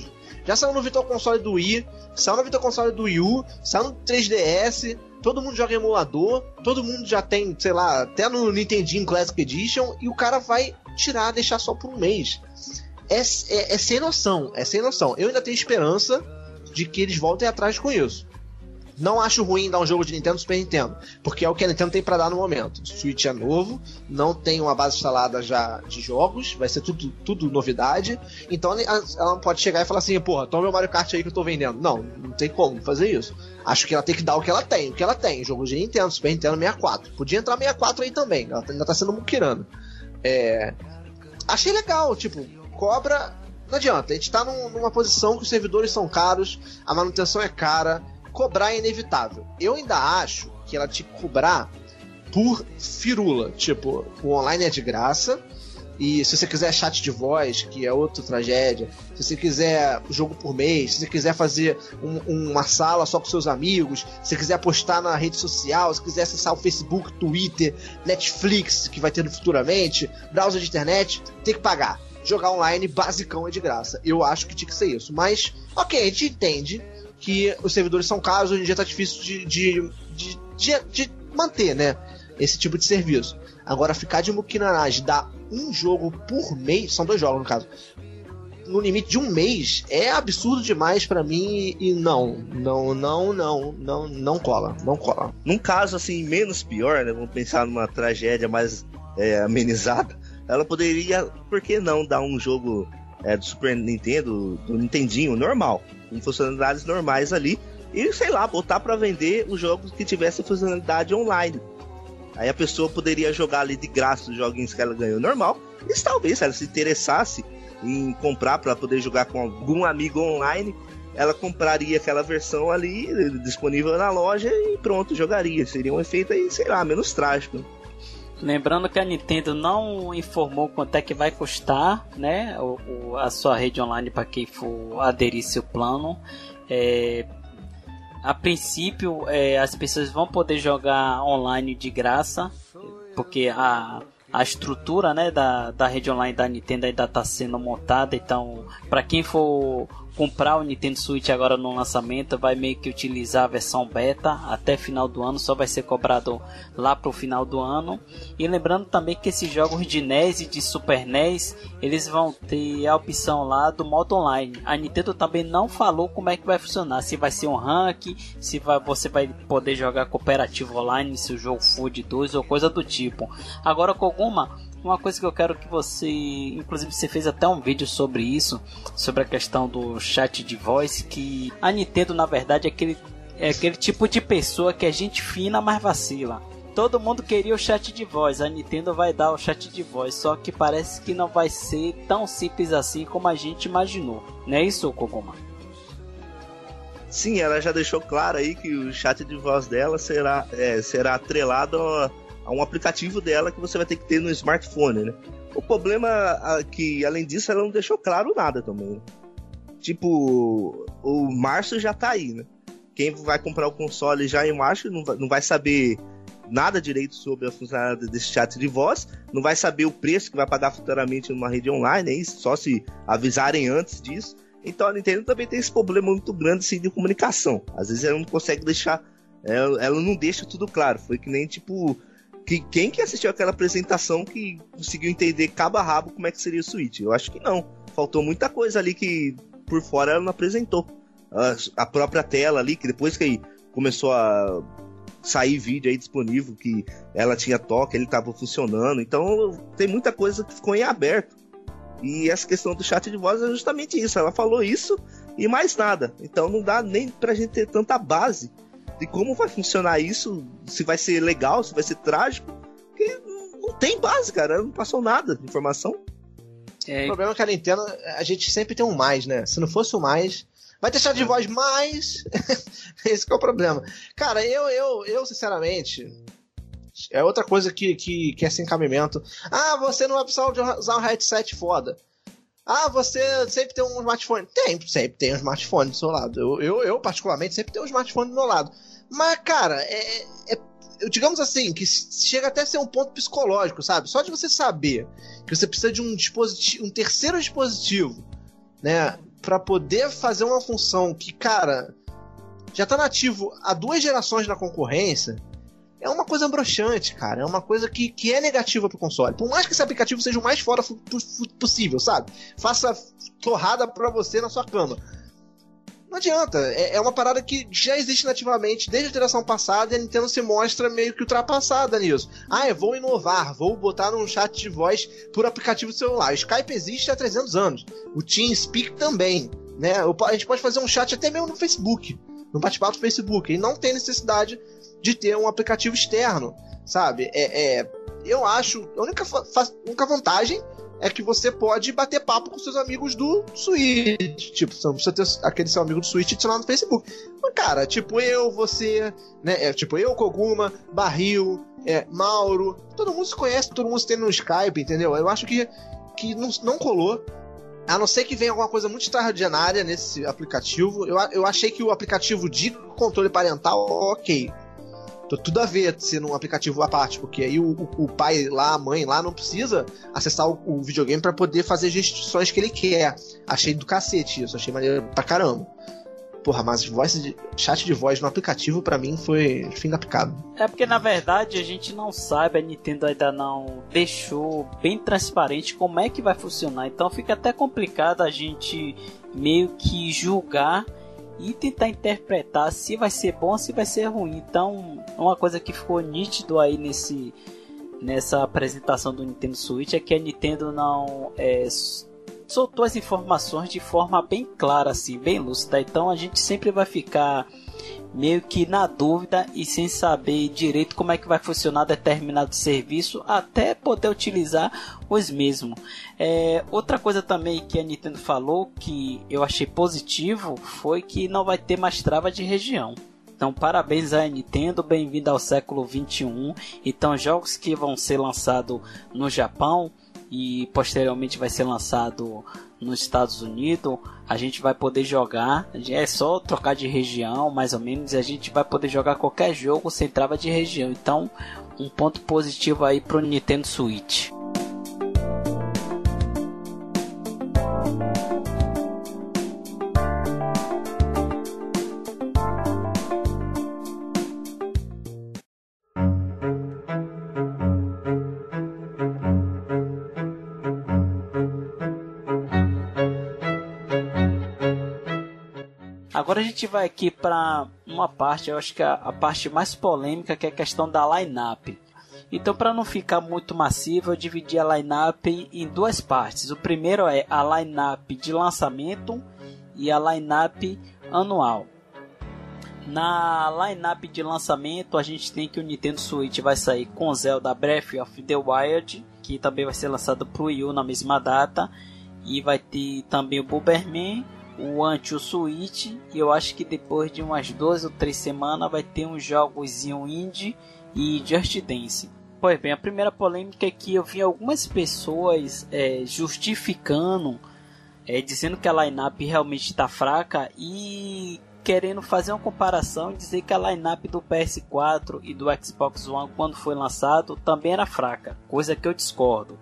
Já saiu no Virtual Console do Wii, saiu no Virtual Console do Wii U, saiu no 3DS, todo mundo joga emulador, todo mundo já tem, sei lá, até no Nintendinho Classic Edition, e o cara vai tirar, deixar só por um mês. É, é, é sem noção, é sem noção. Eu ainda tenho esperança de que eles voltem atrás com isso. Não acho ruim dar um jogo de Nintendo Super Nintendo, porque é o que a Nintendo tem para dar no momento. Switch é novo, não tem uma base instalada já de jogos, vai ser tudo, tudo novidade. Então ela não pode chegar e falar assim, porra, toma meu Mario Kart aí que eu tô vendendo. Não, não tem como fazer isso. Acho que ela tem que dar o que ela tem. O que ela tem, jogos de Nintendo, Super Nintendo 64. Podia entrar 64 aí também, ela ainda tá sendo muquirando. É... Achei legal, tipo, cobra não adianta, a gente tá num, numa posição que os servidores são caros, a manutenção é cara, cobrar é inevitável. Eu ainda acho que ela te cobrar por firula. Tipo, o online é de graça. E se você quiser chat de voz, que é outra tragédia, se você quiser jogo por mês, se você quiser fazer um, uma sala só com seus amigos, se você quiser postar na rede social, se quiser acessar o Facebook, Twitter, Netflix, que vai ter futuramente, browser de internet, tem que pagar. Jogar online basicão é de graça. Eu acho que tinha que ser isso. Mas, ok, a gente entende que os servidores são caros, hoje em dia tá difícil de, de, de, de, de manter, né? Esse tipo de serviço. Agora, ficar de muquinanagem, dar um jogo por mês, são dois jogos no caso, no limite de um mês, é absurdo demais para mim e não, não, não, não, não, não cola, não cola. Num caso assim, menos pior, né? Vamos pensar numa tragédia mais é, amenizada. Ela poderia, por que não, dar um jogo é, do Super Nintendo, do Nintendinho normal, com funcionalidades normais ali, e sei lá, botar para vender os jogos que tivessem funcionalidade online. Aí a pessoa poderia jogar ali de graça os joguinhos que ela ganhou normal, e talvez se ela se interessasse em comprar para poder jogar com algum amigo online, ela compraria aquela versão ali disponível na loja e pronto, jogaria. Seria um efeito aí, sei lá, menos trágico. Lembrando que a Nintendo não informou quanto é que vai custar, né, o, o a sua rede online para quem for aderir seu plano. É, a princípio, é, as pessoas vão poder jogar online de graça, porque a, a estrutura né, da, da rede online da Nintendo ainda está sendo montada. Então, para quem for comprar o Nintendo Switch agora no lançamento, vai meio que utilizar a versão beta até final do ano, só vai ser cobrado lá pro final do ano. E lembrando também que esses jogos de NES e de Super NES, eles vão ter a opção lá do modo online. A Nintendo também não falou como é que vai funcionar, se vai ser um rank, se vai, você vai poder jogar cooperativo online se o jogo for de 2 ou coisa do tipo. Agora com alguma uma coisa que eu quero que você, inclusive você fez até um vídeo sobre isso, sobre a questão do chat de voz, que a Nintendo na verdade é aquele, é aquele tipo de pessoa que é gente fina, mas vacila. Todo mundo queria o chat de voz, a Nintendo vai dar o chat de voz, só que parece que não vai ser tão simples assim como a gente imaginou. Não é isso, Koguma? Sim, ela já deixou claro aí que o chat de voz dela será, é, será atrelado a um aplicativo dela que você vai ter que ter no smartphone, né? O problema é que, além disso, ela não deixou claro nada também. Tipo, o março já tá aí, né? Quem vai comprar o console já em março não vai, não vai saber nada direito sobre a funcionalidade desse chat de voz, não vai saber o preço que vai pagar futuramente numa rede online, é isso, só se avisarem antes disso. Então a Nintendo também tem esse problema muito grande assim, de comunicação. Às vezes ela não consegue deixar. Ela, ela não deixa tudo claro. Foi que nem tipo. Que, quem que assistiu aquela apresentação que conseguiu entender cabo a rabo como é que seria o Switch? Eu acho que não. Faltou muita coisa ali que por fora ela não apresentou. A, a própria tela ali, que depois que começou a sair vídeo aí disponível que ela tinha toque, ele estava funcionando. Então tem muita coisa que ficou em aberto. E essa questão do chat de voz é justamente isso. Ela falou isso e mais nada. Então não dá nem pra gente ter tanta base de como vai funcionar isso, se vai ser legal, se vai ser trágico. Porque não tem base, cara. Ela não passou nada de informação. É... O problema é que a Nintendo, a gente sempre tem um mais, né? Se não fosse o mais, vai ter chat de voz mais. Esse é o problema. Cara, eu, eu, eu sinceramente, é outra coisa que, que, que é sem cabimento. Ah, você não vai precisar usar um headset foda. Ah, você sempre tem um smartphone. Tem, sempre tem um smartphone do seu lado. Eu, eu, eu particularmente, sempre tenho um smartphone do meu lado. Mas, cara, é, é, digamos assim, que chega até a ser um ponto psicológico, sabe? Só de você saber que você precisa de um dispositivo, um terceiro dispositivo, né, para poder fazer uma função que, cara, já tá nativo há duas gerações na concorrência, é uma coisa broxante, cara. É uma coisa que, que é negativa pro console. Por mais que esse aplicativo seja o mais fora possível, sabe? Faça torrada pra você na sua cama. Não adianta. É, é, uma parada que já existe nativamente desde a geração passada e a Nintendo se mostra meio que ultrapassada nisso. Ah, eu vou inovar, vou botar num chat de voz por aplicativo celular. O Skype existe há 300 anos. O TeamSpeak também. Né? A gente pode fazer um chat até mesmo no Facebook. No bate-papo do Facebook. E não tem necessidade de ter um aplicativo externo, sabe? É, é eu acho a única, única vantagem é que você pode bater papo com seus amigos do Switch. Tipo, você não precisa ter aquele seu amigo do Switch te lá no Facebook. Mas, cara, tipo eu, você, né? É, tipo eu, Koguma, Barril, é, Mauro. Todo mundo se conhece, todo mundo se tem no Skype, entendeu? Eu acho que, que não, não colou. A não ser que venha alguma coisa muito extraordinária nesse aplicativo. Eu, eu achei que o aplicativo de controle parental, ok. Então, tudo a ver ser num aplicativo à parte, porque aí o, o, pai lá, a mãe lá, não precisa acessar o, o videogame para poder fazer as restrições que ele quer. Achei do cacete isso, achei maneiro pra caramba. Porra, mas voz de, chat de voz no aplicativo para mim foi fim da picada. É porque na verdade a gente não sabe, a Nintendo ainda não deixou bem transparente como é que vai funcionar. Então fica até complicado a gente meio que julgar e tentar interpretar se vai ser bom se vai ser ruim. Então, uma coisa que ficou nítido aí nesse nessa apresentação do Nintendo Switch é que a Nintendo não é, soltou as informações de forma bem clara, assim, bem lúcida. Então a gente sempre vai ficar meio que na dúvida e sem saber direito como é que vai funcionar determinado serviço até poder utilizar os mesmos. É, outra coisa também que a Nintendo falou que eu achei positivo foi que não vai ter mais trava de região. Então, parabéns à Nintendo, bem-vindo ao século 21. Então, jogos que vão ser lançados no Japão e posteriormente vai ser lançado nos Estados Unidos, a gente vai poder jogar. É só trocar de região, mais ou menos, e a gente vai poder jogar qualquer jogo sem trava de região. Então, um ponto positivo aí pro Nintendo Switch. Agora a gente vai aqui para uma parte, eu acho que a, a, parte mais polêmica, que é a questão da line-up. Então, para não ficar muito massivo, eu dividi a line-up em duas partes. O primeiro é a line-up de lançamento e a line-up anual. Na line-up de lançamento, a gente tem que o Nintendo Switch vai sair com Zelda Breath of the Wild, que também vai ser lançado para o Wii U na mesma data, e vai ter também o Bomberman o anti o Switch e eu acho que depois de umas duas ou três semanas vai ter um jogozinho indie e Just Dance. Pois bem, a primeira polêmica é que eu vi algumas pessoas é, justificando, é, dizendo que a lineup realmente está fraca e querendo fazer uma comparação e dizer que a lineup do PS4 e do Xbox One quando foi lançado também era fraca, coisa que eu discordo.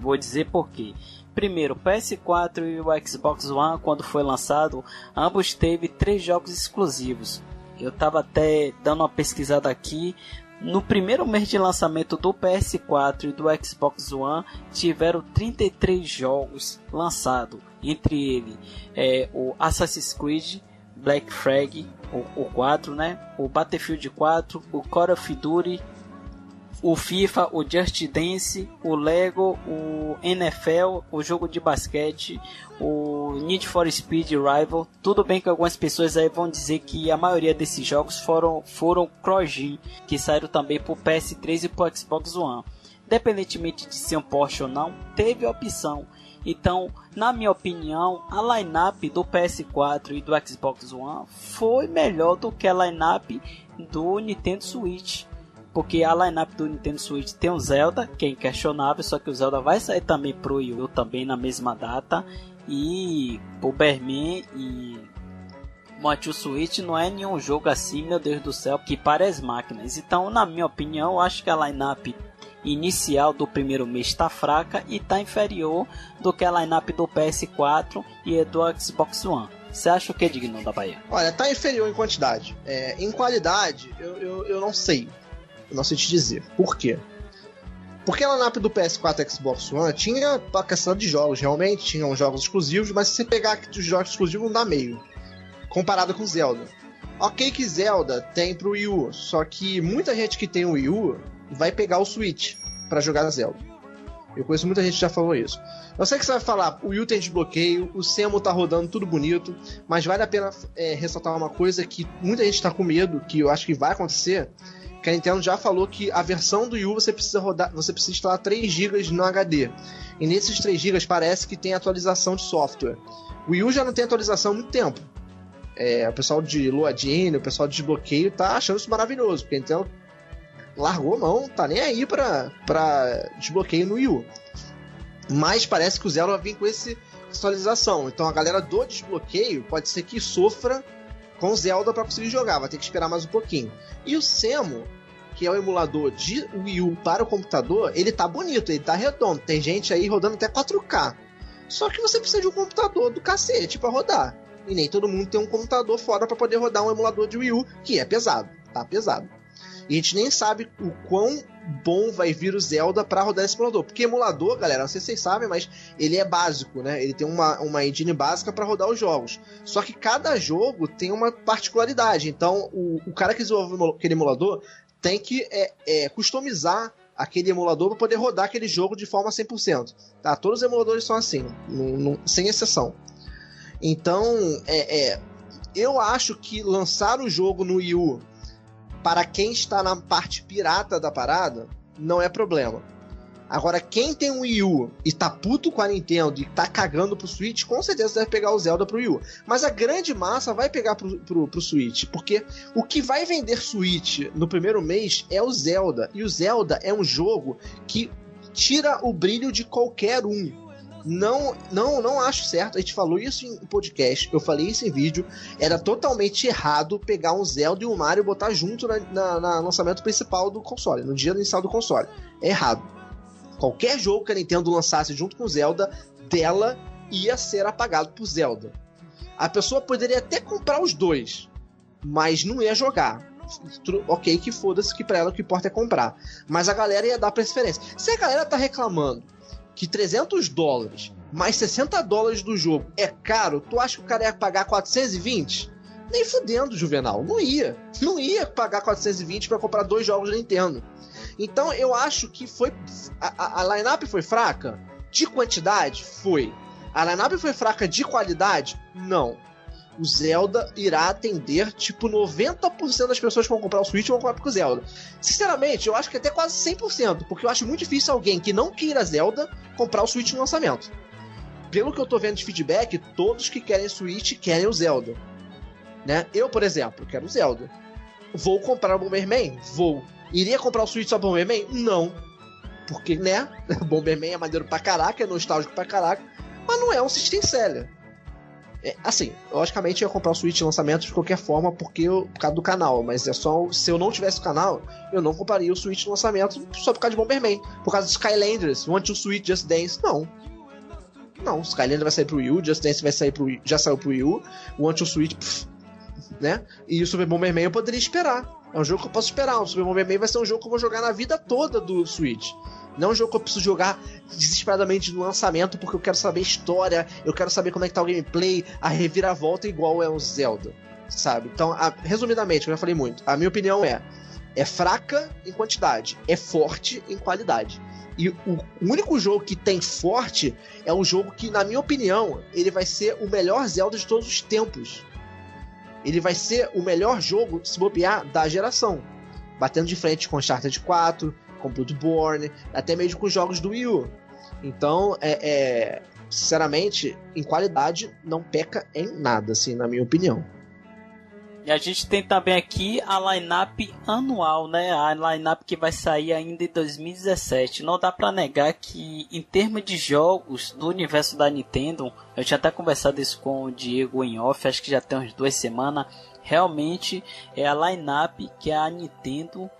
Vou dizer por quê. Primeiro, o PS4 e o Xbox One, quando foi lançado, ambos teve três jogos exclusivos. Eu estava até dando uma pesquisada aqui. No primeiro mês de lançamento do PS4 e do Xbox One, tiveram 33 jogos lançados. Entre eles, é, o Assassin's Creed, Black Flag, o, o 4, né? O Battlefield 4, o Call of Duty, o FIFA, o Just Dance, o Lego, o NFL, o jogo de basquete, o Need for Speed Rival. Tudo bem que algumas pessoas aí vão dizer que a maioria desses jogos foram foram cross que saíram também para o PS3 e para o Xbox One. Independentemente de ser um Porsche ou não, teve a opção. Então, na minha opinião, a lineup do PS4 e do Xbox One foi melhor do que a lineup do Nintendo Switch porque a lineup do Nintendo Switch tem o Zelda, que é inquestionável, só que o Zelda vai sair também pro Wii U também na mesma data. E Bomberman e Motu Switch não é nenhum jogo assim, meu Deus do céu, que para as máquinas. Então, na minha opinião, acho que a lineup inicial do primeiro mês está fraca e está inferior do que a lineup do PS4 e do Xbox One. Você acha o que, digno da Bahia? Olha, tá inferior em quantidade. É, em qualidade, eu, eu, eu não sei. Eu não sei te dizer. Por quê? Porque a lineup do PS4 e Xbox One tinha questão de jogos, realmente, tinham jogos exclusivos, mas se você pegar os jogos exclusivos não dá meio. Comparado com Zelda. Ok que Zelda tem pro Wii U, só que muita gente que tem o Wii U vai pegar o Switch para jogar Zelda. Eu conheço muita gente que já falou isso. Eu sei que você vai falar, o Wii U tem desbloqueio, o Semo tá rodando tudo bonito, mas vale a pena é, ressaltar uma coisa que muita gente tá com medo, que eu acho que vai acontecer, que a Nintendo já falou que a versão do Wii U você precisa rodar, você precisa instalar 3 GB no HD. E nesses 3 GB parece que tem atualização de software. O Wii U já não tem atualização há muito tempo. É, o pessoal de Loadine, o pessoal de desbloqueio tá achando isso maravilhoso, porque a Nintendo largou a mão, tá nem aí pra, pra desbloqueio no Wii U. Mas parece que o Zero vai vir com esse atualização. Então a galera do desbloqueio pode ser que sofra com Zelda para conseguir jogar, vai ter que esperar mais um pouquinho. E o Semo, que é o emulador de Wii U para o computador, ele tá bonito, ele tá redondo. Tem gente aí rodando até 4K. Só que você precisa de um computador do cacete para rodar. E nem todo mundo tem um computador fora para poder rodar um emulador de Wii U, que é pesado, tá pesado. E a gente nem sabe o quão bom vai vir o Zelda para rodar esse emulador. Porque emulador, galera, não sei se vocês sabem, mas ele é básico, né? Ele tem uma, uma engine básica para rodar os jogos. Só que cada jogo tem uma particularidade. Então, o, o cara que desenvolve aquele emulador tem que é, é, customizar aquele emulador para poder rodar aquele jogo de forma 100%. Tá? Todos os emuladores são assim, sem exceção. Então, é, é, eu acho que lançar o jogo no Wii U para quem está na parte pirata da parada, não é problema. Agora, quem tem um Wii U e tá puto com a Nintendo e tá cagando pro Switch, com certeza deve pegar o Zelda pro Wii U. Mas a grande massa vai pegar pro, pro, pro Switch, porque o que vai vender Switch no primeiro mês é o Zelda. E o Zelda é um jogo que tira o brilho de qualquer um não, não, não acho certo. A gente falou isso em podcast, eu falei isso em vídeo. Era totalmente errado pegar um Zelda e um Mario e botar junto na, na, na lançamento principal do console, no dia inicial do console. É errado. Qualquer jogo que a Nintendo lançasse junto com Zelda, dela ia ser apagado por Zelda. A pessoa poderia até comprar os dois, mas não ia jogar. Ok, que foda-se, que pra ela o que importa é comprar. Mas a galera ia dar preferência. Se a galera tá reclamando que 300 dólares mais 60 dólares do jogo é caro, tu acha que o cara ia pagar 420? Nem fudendo, Juvenal. Não ia. Não ia pagar 420 para comprar dois jogos da Nintendo. Então eu acho que foi. A, a, a lineup foi fraca? De quantidade? Foi. A lineup foi fraca de qualidade? Não o Zelda irá atender tipo 90% das pessoas que vão comprar o Switch vão comprar pro Zelda. Sinceramente, eu acho que até quase 100%, porque eu acho muito difícil alguém que não queira Zelda comprar o Switch no lançamento. Pelo que eu tô vendo de feedback, todos que querem Switch querem o Zelda. Né? Eu, por exemplo, quero o Zelda. Vou comprar o Bomberman? Vou. Iria comprar o Switch só Bomberman? Não. Porque, né? Bomberman é maneiro pra caraca, é nostálgico pra caraca, mas não é um system seller É, assim, logicamente eu ia comprar o Switch lançamento de qualquer forma porque eu, por causa do canal, mas é só se eu não tivesse o canal, eu não compraria o Switch lançamento só por causa de Bomberman, por causa de Skylanders, Want to Switch Just Dance, não. Não, Skylanders vai sair pro Wii U, Just Dance vai sair pro já saiu pro Wii U, Want to Switch, pff, né? E o Super Bomberman eu poderia esperar. É um jogo que eu posso esperar. O Super Bomberman vai ser um jogo que eu vou jogar na vida toda do Switch. Não é um jogo que eu preciso jogar desesperadamente no lançamento porque eu quero saber história, eu quero saber como é que tá o gameplay, a reviravolta igual é o Zelda, sabe? Então, a, resumidamente, eu já falei muito, a minha opinião é é fraca em quantidade, é forte em qualidade. E o único jogo que tem forte é um jogo que, na minha opinião, ele vai ser o melhor Zelda de todos os tempos. Ele vai ser o melhor jogo, se bobear, da geração. Batendo de frente com Uncharted 4, com Bloodborne, até mesmo com jogos do Wii U. Então, é, é, sinceramente, em qualidade, não peca em nada, assim, na minha opinião. E a gente tem também aqui a lineup anual, né? A lineup que vai sair ainda em 2017. Não dá para negar que em termos de jogos do universo da Nintendo, eu tinha até conversado isso com o Diego em off, acho que já tem umas duas semanas. Realmente é a lineup que a Nintendo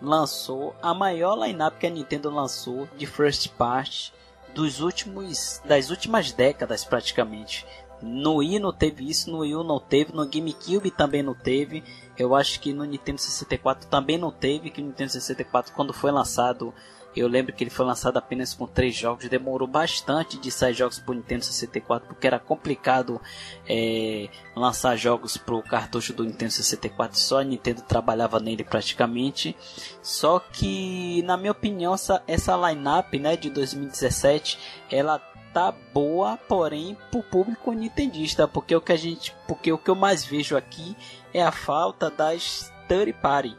lançou a maior lineup que a Nintendo lançou de first party dos últimos das últimas décadas praticamente. No Wii não teve isso, no Wii U não teve, no GameCube também não teve. Eu acho que no Nintendo 64 também não teve, que no Nintendo 64 quando foi lançado eu lembro que ele foi lançado apenas com três jogos, demorou bastante de sair jogos para o Nintendo 64 porque era complicado é, lançar jogos para o cartucho do Nintendo 64. Só a Nintendo trabalhava nele praticamente. Só que, na minha opinião, essa, essa lineup né, de 2017 ela tá boa, porém para o público nintendista, porque o que a gente, porque o que eu mais vejo aqui é a falta das third party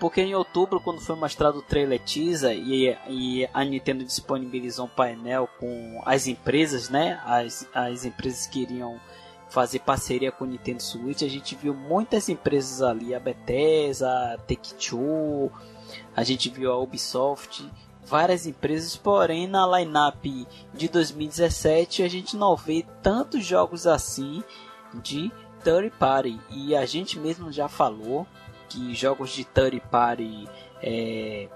porque em outubro, quando foi mostrado o trailer teaser e, e a Nintendo disponibilizou um painel com as empresas, né? As, as empresas que iriam fazer parceria com o Nintendo Switch, a gente viu muitas empresas ali, a Bethesda, a Take-Two, a gente viu a Ubisoft, várias empresas, porém na lineup de 2017 a gente não vê tantos jogos assim de third party e a gente mesmo já falou que jogos de third party é,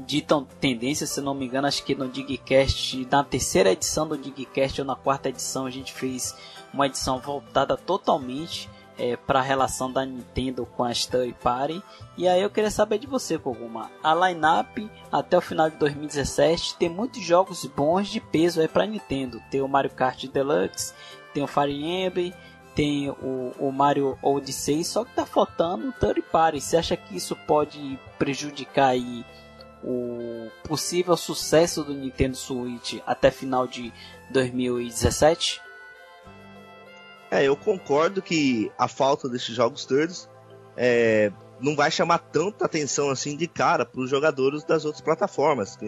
ditam tendência, se não me engano, acho que no Digcast, na terceira edição do Digcast ou na quarta edição, a gente fez uma edição voltada totalmente é, para a relação da Nintendo com as third party. E aí eu queria saber de você, Koguma. A lineup até o final de 2017 tem muitos jogos bons de peso aí para Nintendo. Tem o Mario Kart Deluxe, tem o Fire Emblem, tem o, o Mario Odyssey, só que tá faltando o third party. Você acha que isso pode prejudicar aí o possível sucesso do Nintendo Switch até final de 2017? É, eu concordo que a falta desses jogos todos é, não vai chamar tanta atenção assim de cara para os jogadores das outras plataformas.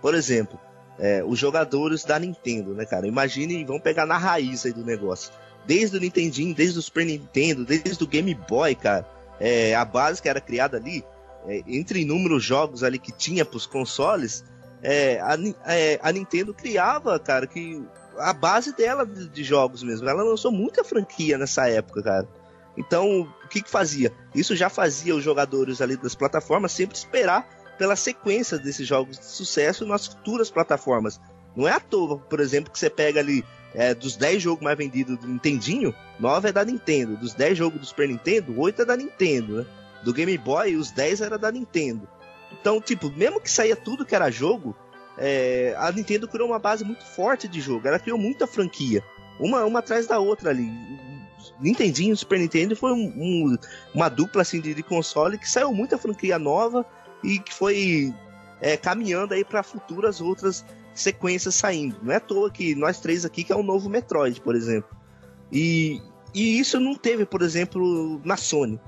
Por exemplo, é, os jogadores da Nintendo, né, cara? Imagine, vamos pegar na raiz aí do negócio desde o Nintendinho, desde o Super Nintendo, desde o Game Boy, cara. É, a base que era criada ali, é, entre inúmeros jogos ali que tinha para os consoles, é, a, é, a, Nintendo criava, cara, que a base dela de, de, jogos mesmo. Ela lançou muita franquia nessa época, cara. Então, o que que fazia? Isso já fazia os jogadores ali das plataformas sempre esperar pela sequência desses jogos de sucesso nas futuras plataformas. Não é à toa, por exemplo, que você pega ali é, dos 10 jogos mais vendidos do Nintendinho, 9 é da Nintendo. Dos 10 jogos do Super Nintendo, 8 é da Nintendo, né? Do Game Boy, os 10 era da Nintendo. Então, tipo, mesmo que saía tudo que era jogo, é, a Nintendo criou uma base muito forte de jogo. Ela criou muita franquia. Uma, uma atrás da outra ali. Nintendinho Super Nintendo foi um, um, uma dupla assim de, de, console que saiu muita franquia nova e que foi é, caminhando aí para futuras outras sequências saindo. Não é à toa que nós três aqui que é o novo Metroid, por exemplo. E, e isso não teve, por exemplo, na Sony.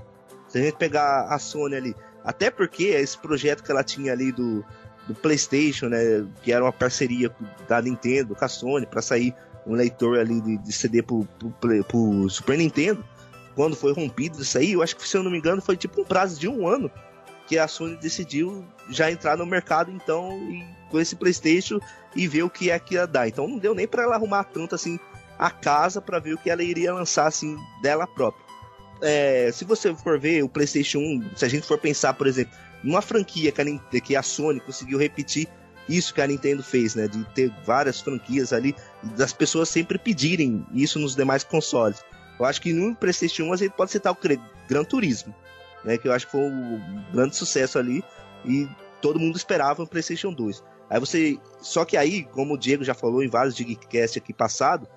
Se a gente pegar a Sony ali, até porque esse projeto que ela tinha ali do, do PlayStation, né, que era uma parceria da Nintendo com a Sony para sair um leitor ali de, de CD pro, pro, pro, Super Nintendo, quando foi rompido isso aí, eu acho que se eu não me engano foi tipo um prazo de um ano que a Sony decidiu já entrar no mercado então e, com esse PlayStation e ver o que é que ia dar. Então não deu nem para ela arrumar tanto assim a casa para ver o que ela iria lançar assim dela própria. É, se você for ver o PlayStation 1, se a gente for pensar, por exemplo, numa franquia que a, que a Sony conseguiu repetir isso que a Nintendo fez, né? De ter várias franquias ali, das pessoas sempre pedirem isso nos demais consoles. Eu acho que no PlayStation 1 a gente pode citar o Gran Turismo, né? Que eu acho que foi um grande sucesso ali e todo mundo esperava o PlayStation 2. Aí você. Só que aí, como o Diego já falou em vários Geekcast aqui passado,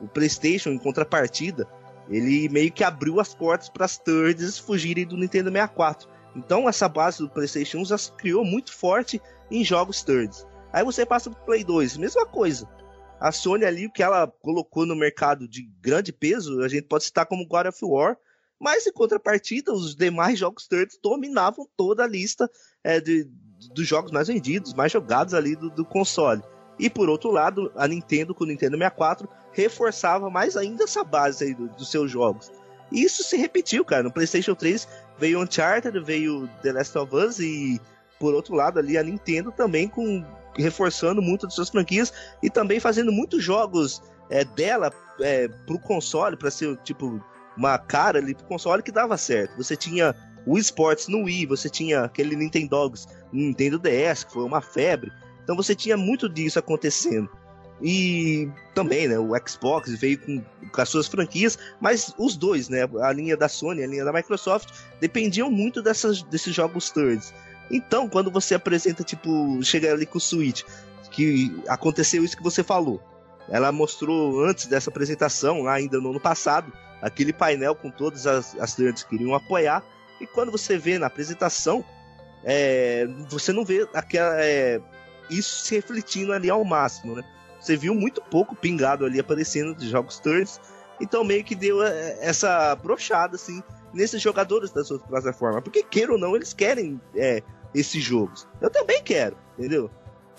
o PlayStation, em contrapartida, ele meio que abriu as portas para as thirds fugirem do Nintendo 64. Então essa base do PlayStation 1 já se criou muito forte em jogos thirds. Aí você passa pro Play 2, mesma coisa. A Sony ali, o que ela colocou no mercado de grande peso, a gente pode citar como God of War, mas em contrapartida, os demais jogos thirds dominavam toda a lista é, de, dos jogos mais vendidos, mais jogados ali do, do console. E por outro lado, a Nintendo com o Nintendo 64 reforçava mais ainda essa base aí do, dos seus jogos. E isso se repetiu, cara. No PlayStation 3 veio Uncharted, veio The Last of Us e por outro lado ali a Nintendo também com reforçando muito as suas franquias e também fazendo muitos jogos é, dela é, pro console para ser tipo uma cara ali pro console que dava certo. Você tinha o esportes no Wii, você tinha aquele Nintendo Nintendo DS que foi uma febre. Então você tinha muito disso acontecendo. E também, né, o Xbox veio com, com, as suas franquias, mas os dois, né, a linha da Sony, a linha da Microsoft, dependiam muito dessas, desses jogos thirds. Então, quando você apresenta, tipo, chega ali com o Switch, que aconteceu isso que você falou. Ela mostrou antes dessa apresentação, lá ainda no ano passado, aquele painel com todas as, as thirds que queriam apoiar. E quando você vê na apresentação, é, você não vê aquela, é, isso se refletindo ali ao máximo, né? Você viu muito pouco pingado ali aparecendo de jogos turns. Então meio que deu é, essa brochada, assim, nesses jogadores das outras plataformas. Porque, queira ou não, eles querem é, esses jogos. Eu também quero, entendeu?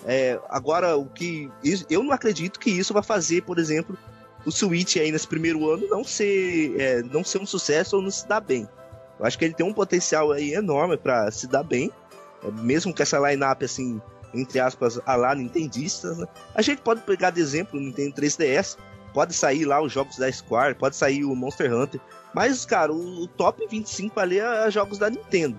É, agora, o que. Eu não acredito que isso vai fazer, por exemplo, o Switch aí nesse primeiro ano não ser, é, não ser um sucesso ou não se dar bem. Eu acho que ele tem um potencial aí enorme para se dar bem, é, mesmo com essa line-up assim entre aspas, a lá nintendistas, né? A gente pode pegar de exemplo o Nintendo 3DS, pode sair lá os jogos da Square, pode sair o Monster Hunter, mas, cara, o, top 25 ali é jogos da Nintendo.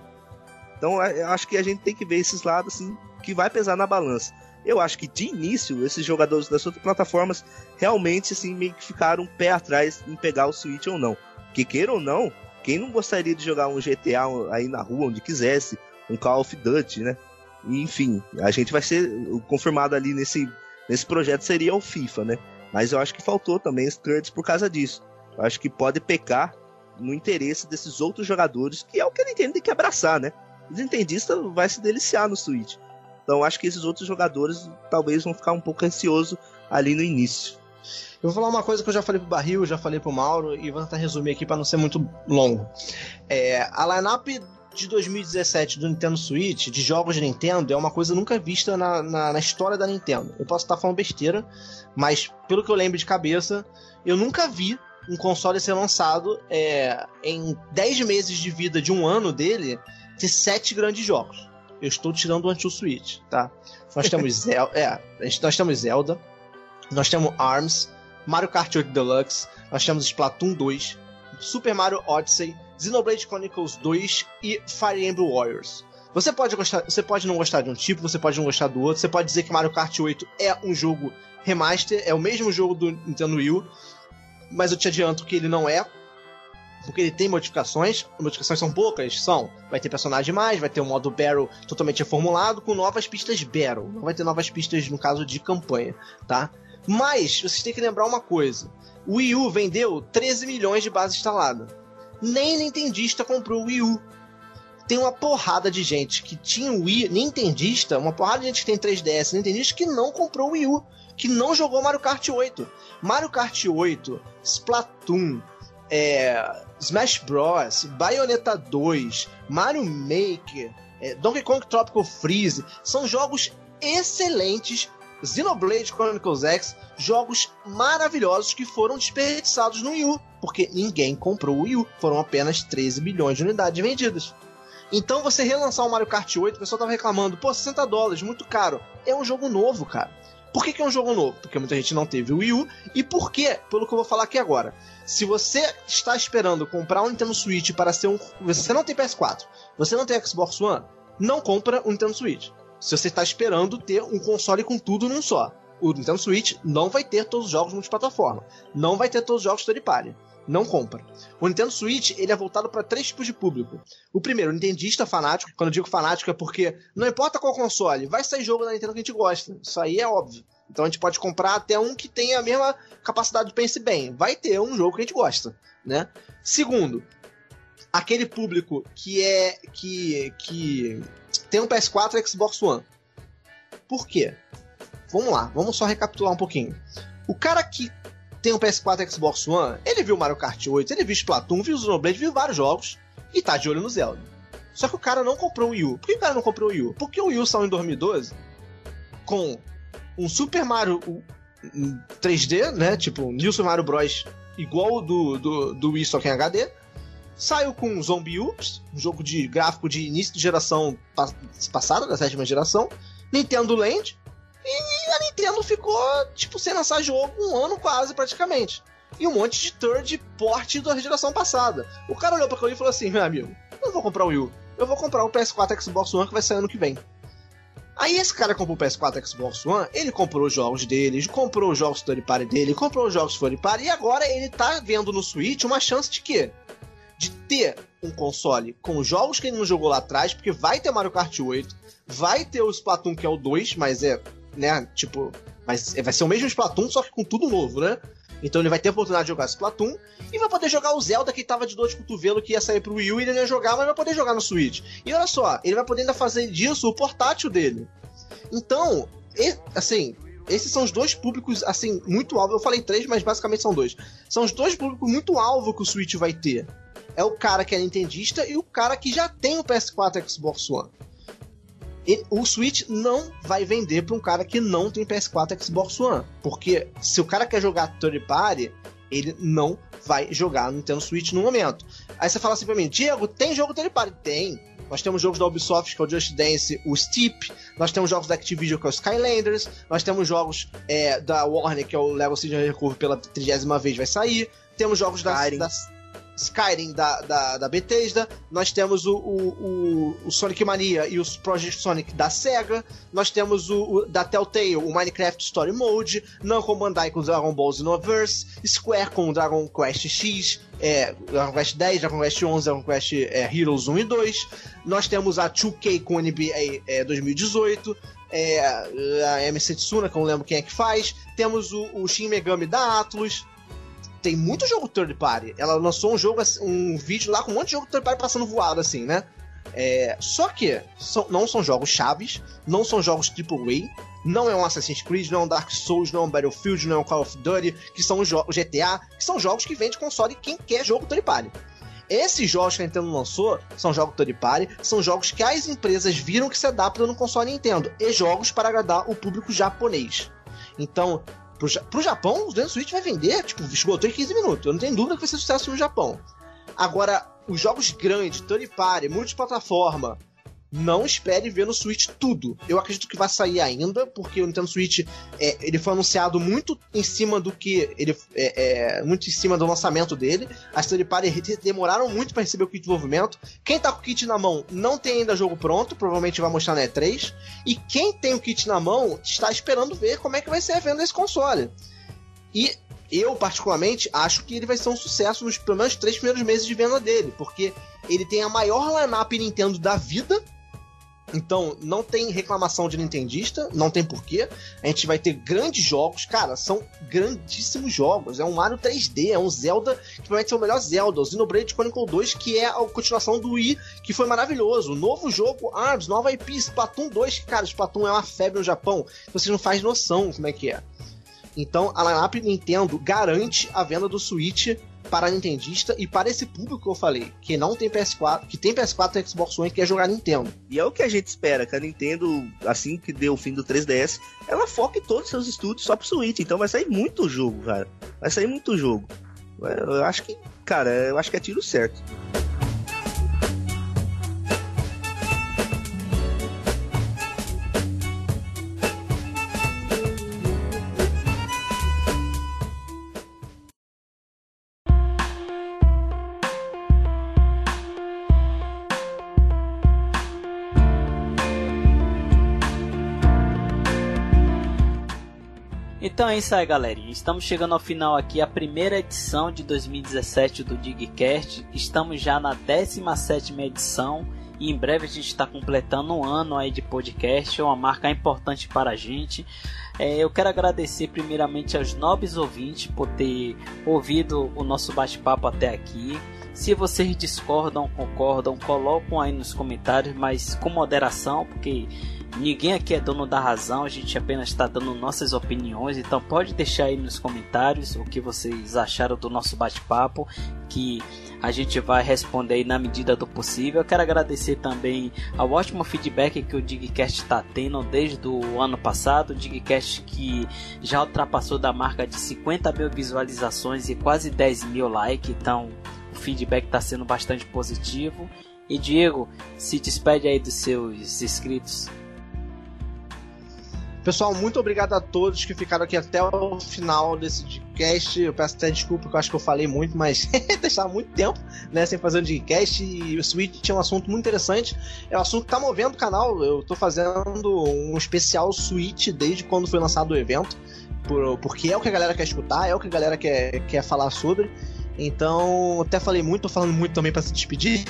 Então, eu acho que a gente tem que ver esses lados, assim, que vai pesar na balança. Eu acho que de início, esses jogadores das outras plataformas realmente, assim, meio que ficaram um pé atrás em pegar o Switch ou não. Que queira ou não, quem não gostaria de jogar um GTA aí na rua, onde quisesse, um Call of Duty, né? enfim, a gente vai ser confirmado ali nesse, nesse projeto seria o FIFA, né? Mas eu acho que faltou também os thirds por causa disso. Eu acho que pode pecar no interesse desses outros jogadores, que é o que a Nintendo tem que abraçar, né? O Nintendista vai se deliciar no Switch. Então acho que esses outros jogadores talvez vão ficar um pouco ansiosos ali no início. Eu vou falar uma coisa que eu já falei pro Barril, já falei pro Mauro, e vou tentar resumir aqui para não ser muito longo. É, a lineup de 2017 do Nintendo Switch, de jogos de Nintendo, é uma coisa nunca vista na, na, na, história da Nintendo. Eu posso estar falando besteira, mas pelo que eu lembro de cabeça, eu nunca vi um console ser lançado é, em 10 meses de vida de um ano dele ter sete grandes jogos. Eu estou tirando o anti-Switch, tá? Nós temos, Zel é, nós temos Zelda, nós temos ARMS, Mario Kart 8 Deluxe, nós temos Splatoon 2, Super Mario Odyssey, Xenoblade Chronicles 2 e Fire Emblem Warriors. Você pode gostar, você pode não gostar de um tipo, você pode não gostar do outro, você pode dizer que Mario Kart 8 é um jogo remaster, é o mesmo jogo do Nintendo Wii, mas eu te adianto que ele não é, porque ele tem modificações, modificações são poucas, são, vai ter personagem mais, vai ter um modo Barrel totalmente reformulado com novas pistas Barrel, não vai ter novas pistas no caso de campanha, tá? Mas vocês têm que lembrar uma coisa, o Wii U vendeu 13 milhões de base instalada nem Nintendista comprou o Wii U. Tem uma porrada de gente que tinha o Wii, Nintendista, uma porrada de gente que tem 3DS Nintendista que não comprou o Wii U, que não jogou Mario Kart 8. Mario Kart 8, Splatoon, é, Smash Bros, Bayonetta 2, Mario Maker, é, Donkey Kong Tropical Freeze, são jogos excelentes Xenoblade Chronicles X, jogos maravilhosos que foram desperdiçados no Wii U, porque ninguém comprou o Wii U, foram apenas 13 bilhões de unidades vendidas. Então você relançar o Mario Kart 8, o pessoal tava reclamando, pô, 60 dólares, muito caro. É um jogo novo, cara. Por que, que é um jogo novo? Porque muita gente não teve o Wii U. E por quê? Pelo que eu vou falar aqui agora. Se você está esperando comprar um Nintendo Switch para ser um. Você não tem PS4, você não tem Xbox One, não compra um Nintendo Switch. Se você está esperando ter um console com tudo num só. O Nintendo Switch não vai ter todos os jogos multiplataforma. Não vai ter todos os jogos third não compra. O Nintendo Switch ele é voltado para três tipos de público. O primeiro, o nintendista fanático. Quando eu digo fanático é porque não importa qual console, vai sair jogo da Nintendo que a gente gosta. Isso aí é óbvio. Então a gente pode comprar até um que tenha a mesma capacidade de pense bem. Vai ter um jogo que a gente gosta, né? Segundo, aquele público que é que que tem um PS4 e Xbox One. Por quê? Vamos lá, vamos só recapitular um pouquinho. O cara que tem um PS4 e Xbox One, ele viu Mario Kart 8, ele viu Splatoon, viu Xenoblade, viu vários jogos e tá de olho no Zelda. Só que o cara não comprou o Wii U. Por que o cara não comprou o Wii U? Porque o Wii U saiu em 2012 com um Super Mario 3D, né? Tipo, um New Super Mario Bros. igual do, do, do Wii, só que em HD. Saiu com Zombie U, um jogo de gráfico de início de geração passada, da sétima geração. Nintendo Land, e a Nintendo ficou, tipo, sem lançar jogo um ano quase, praticamente. E um monte de third port da geração passada. O cara olhou pra mim e falou assim: meu amigo, eu não vou comprar o Wii U. Eu vou comprar o PS4 Xbox One que vai sair ano que vem. Aí esse cara comprou o PS4 Xbox One, ele comprou os jogos dele, comprou os jogos third party dele, comprou os jogos third party, e agora ele tá vendo no Switch uma chance de quê? Ter um console com jogos que ele não jogou lá atrás, porque vai ter Mario Kart 8, vai ter o Splatoon que é o 2, mas é né? Tipo, mas vai ser o mesmo Splatoon, só que com tudo novo, né? Então ele vai ter a oportunidade de jogar Splatoon e vai poder jogar o Zelda que tava de dor de cotovelo que ia sair pro Wii U e ele ia jogar, mas vai poder jogar no Switch. E olha só, ele vai poder ainda fazer disso o portátil dele. Então, assim, esses são os dois públicos, assim, muito alvo. Eu falei três, mas basicamente são dois. São os dois públicos muito alvo que o Switch vai ter. É o cara que é nintendista e o cara que já tem o PS4 e Xbox One. O Switch não vai vender para um cara que não tem PS4 e Xbox One. Porque se o cara quer jogar third party, ele não vai jogar no Nintendo Switch no momento. Aí você fala assim pra mim, Diego, tem jogo third party? Tem. Nós temos jogos da Ubisoft, que é o Just Dance, o Steep. Nós temos jogos da Activision, que é o Skylanders. Nós temos jogos é, da Warner, que é o Lego City Recurve pela trigésima vez vai sair. Temos jogos da, da, Skyrim da, da, da Bethesda, nós temos o, o, o, o, Sonic Mania e os Project Sonic da SEGA, nós temos o, o da Telltale, o Minecraft Story Mode, Namco Bandai com Dragon Ball Xenoverse, Square com Dragon Quest X, é, Dragon Quest 10, Dragon Quest 11, Dragon Quest é, Heroes 1 e 2, nós temos a 2K com NBA é, 2018, é, a MC Tsuna, que eu não lembro quem é que faz, temos o, o Shin Megami da Atlus, tem muito jogo third party. Ela lançou um jogo, um vídeo lá com um monte de jogo third party passando voado, assim, né? É, só que são, não são jogos chaves, não são jogos AAA, não é um Assassin's Creed, não é um Dark Souls, não é um Battlefield, não é um Call of Duty, que são os GTA, que são jogos que vende console quem quer jogo third party. Esses jogos que a Nintendo lançou são jogos third party, são jogos que as empresas viram que se adaptam no console Nintendo, e jogos para agradar o público japonês. Então, Pro, pro Japão, o Nintendo Switch vai vender, tipo, esgotou em 15 minutos. Eu não tenho dúvida que vai ser sucesso no Japão. Agora, os jogos grandes, third party, multiplataforma, não espere ver no Switch tudo. Eu acredito que vai sair ainda, porque o Nintendo Switch é, ele foi anunciado muito em cima do que ele é, é, muito em cima do lançamento dele. As third party demoraram muito para receber o kit de desenvolvimento. Quem tá com o kit na mão não tem ainda jogo pronto, provavelmente vai mostrar na E3. E quem tem o kit na mão está esperando ver como é que vai ser a venda desse console. E eu, particularmente, acho que ele vai ser um sucesso nos pelo menos três primeiros meses de venda dele, porque ele tem a maior lineup Nintendo da vida então, não tem reclamação de Nintendista, não tem porquê. A gente vai ter grandes jogos, cara, são grandíssimos jogos. É um Mario 3D, é um Zelda que vai ser o melhor Zelda, o Xenoblade Chronicle 2, que é a continuação do Wii, que foi maravilhoso. Novo jogo, ARMS, nova IP, Splatoon 2, que, cara, Splatoon é uma febre no Japão, vocês não fazem noção como é que é. Então, a lineup Nintendo garante a venda do Switch para Nintendista e para esse público que eu falei, que não tem PS4, que tem PS4 e Xbox One e quer jogar Nintendo. E é o que a gente espera, que a Nintendo, assim que deu o fim do 3DS, ela foque todos os seus estudos só pro Switch. Então vai sair muito jogo, cara. Vai sair muito jogo. Eu acho que, cara, eu acho que é tiro certo. Então é isso aí, galerinha. Estamos chegando ao final aqui, a primeira edição de 2017 do Digcast. Estamos já na 17 edição e em breve a gente está completando um ano aí de podcast, uma marca importante para a gente. É, eu quero agradecer primeiramente aos nobres ouvintes por ter ouvido o nosso bate-papo até aqui. Se vocês discordam, concordam, colocam aí nos comentários, mas com moderação, porque Ninguém aqui é dono da razão, a gente apenas está dando nossas opiniões, então pode deixar aí nos comentários o que vocês acharam do nosso bate-papo, que a gente vai responder aí na medida do possível. Eu quero agradecer também ao ótimo feedback que o Digcast está tendo desde o ano passado, o Digcast que já ultrapassou da marca de 50 mil visualizações e quase 10 mil likes, então o feedback está sendo bastante positivo. E Diego, se despede aí dos seus inscritos. Pessoal, muito obrigado a todos que ficaram aqui até o final desse podcast. Eu peço até desculpa, porque eu acho que eu falei muito, mas estava muito tempo né, sem fazer o podcast. E o Switch é um assunto muito interessante. É um assunto que está movendo o canal. Eu estou fazendo um especial Switch desde quando foi lançado o evento. Por, porque é o que a galera quer escutar, é o que a galera quer, quer falar sobre. Então, até falei muito, tô falando muito também para se despedir.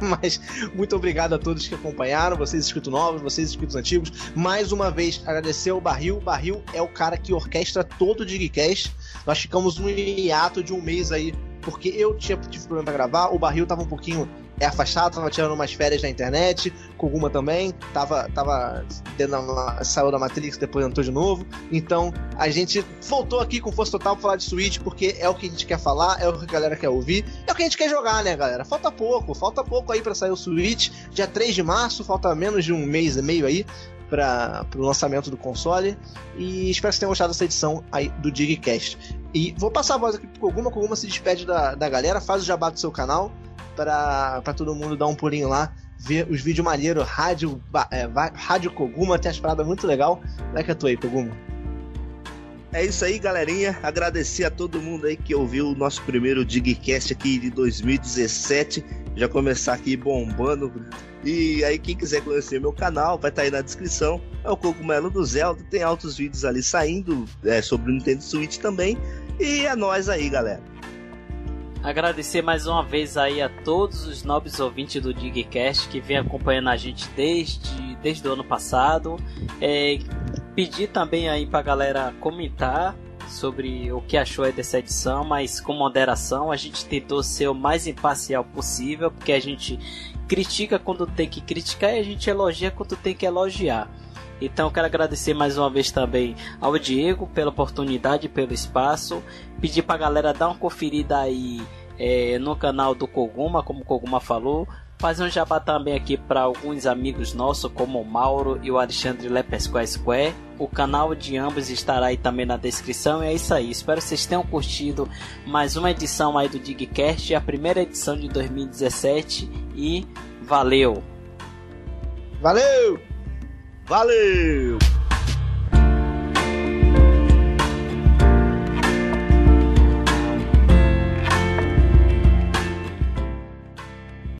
Mas muito obrigado a todos que acompanharam, vocês inscritos novos, vocês inscritos antigos. Mais uma vez, agradecer ao Barril. O Barril é o cara que orquestra todo o Digcast. Nós ficamos no hiato de um mês aí, porque eu tinha, tive problema pra gravar, o Barril tava um pouquinho é afastado, tava tirando umas férias na internet, Koguma também, tava, tava uma, saiu da Matrix, depois entrou de novo. Então, a gente voltou aqui com força total pra falar de Switch, porque é o que a gente quer falar, é o que a galera quer ouvir, é o que a gente quer jogar, né, galera? Falta pouco, falta pouco aí para sair o Switch, dia 3 de março, falta menos de um mês e meio aí para o lançamento do console. E espero que vocês tenham gostado dessa edição aí do Digcast. E vou passar a voz aqui pro Koguma. Koguma se despede da, da galera, faz o jabá do seu canal para todo mundo dar um pulinho lá, ver os vídeos maneiros, rádio, é, rádio Koguma, tem as paradas muito legal. Como é que é tu aí, Koguma? É isso aí, galerinha. Agradecer a todo mundo aí que ouviu o nosso primeiro Digcast aqui de 2017. Já começar aqui bombando. E aí, quem quiser conhecer meu canal, vai estar tá aí na descrição. É o Cogumelo do Zelda. Tem altos vídeos ali saindo é, sobre o Nintendo Switch também. E é nóis aí, galera. Agradecer mais uma vez aí a todos os nobres ouvintes do Digcast que vem acompanhando a gente desde, desde o ano passado. É, pedir também aí pra galera comentar sobre o que achou dessa edição, mas com moderação. A gente tentou ser o mais imparcial possível, porque a gente critica quando tem que criticar e a gente elogia quando tem que elogiar. Então quero agradecer mais uma vez também ao Diego pela oportunidade, pelo espaço. Pedir pra galera dar uma conferida aí é, no canal do Koguma, como o Koguma falou. Fazer um jabá também aqui para alguns amigos nossos, como o Mauro e o Alexandre Lepescoa Square. O canal de ambos estará aí também na descrição. E é isso aí. Espero que vocês tenham curtido mais uma edição aí do Digcast, a primeira edição de 2017. E valeu! Valeu! Valeu!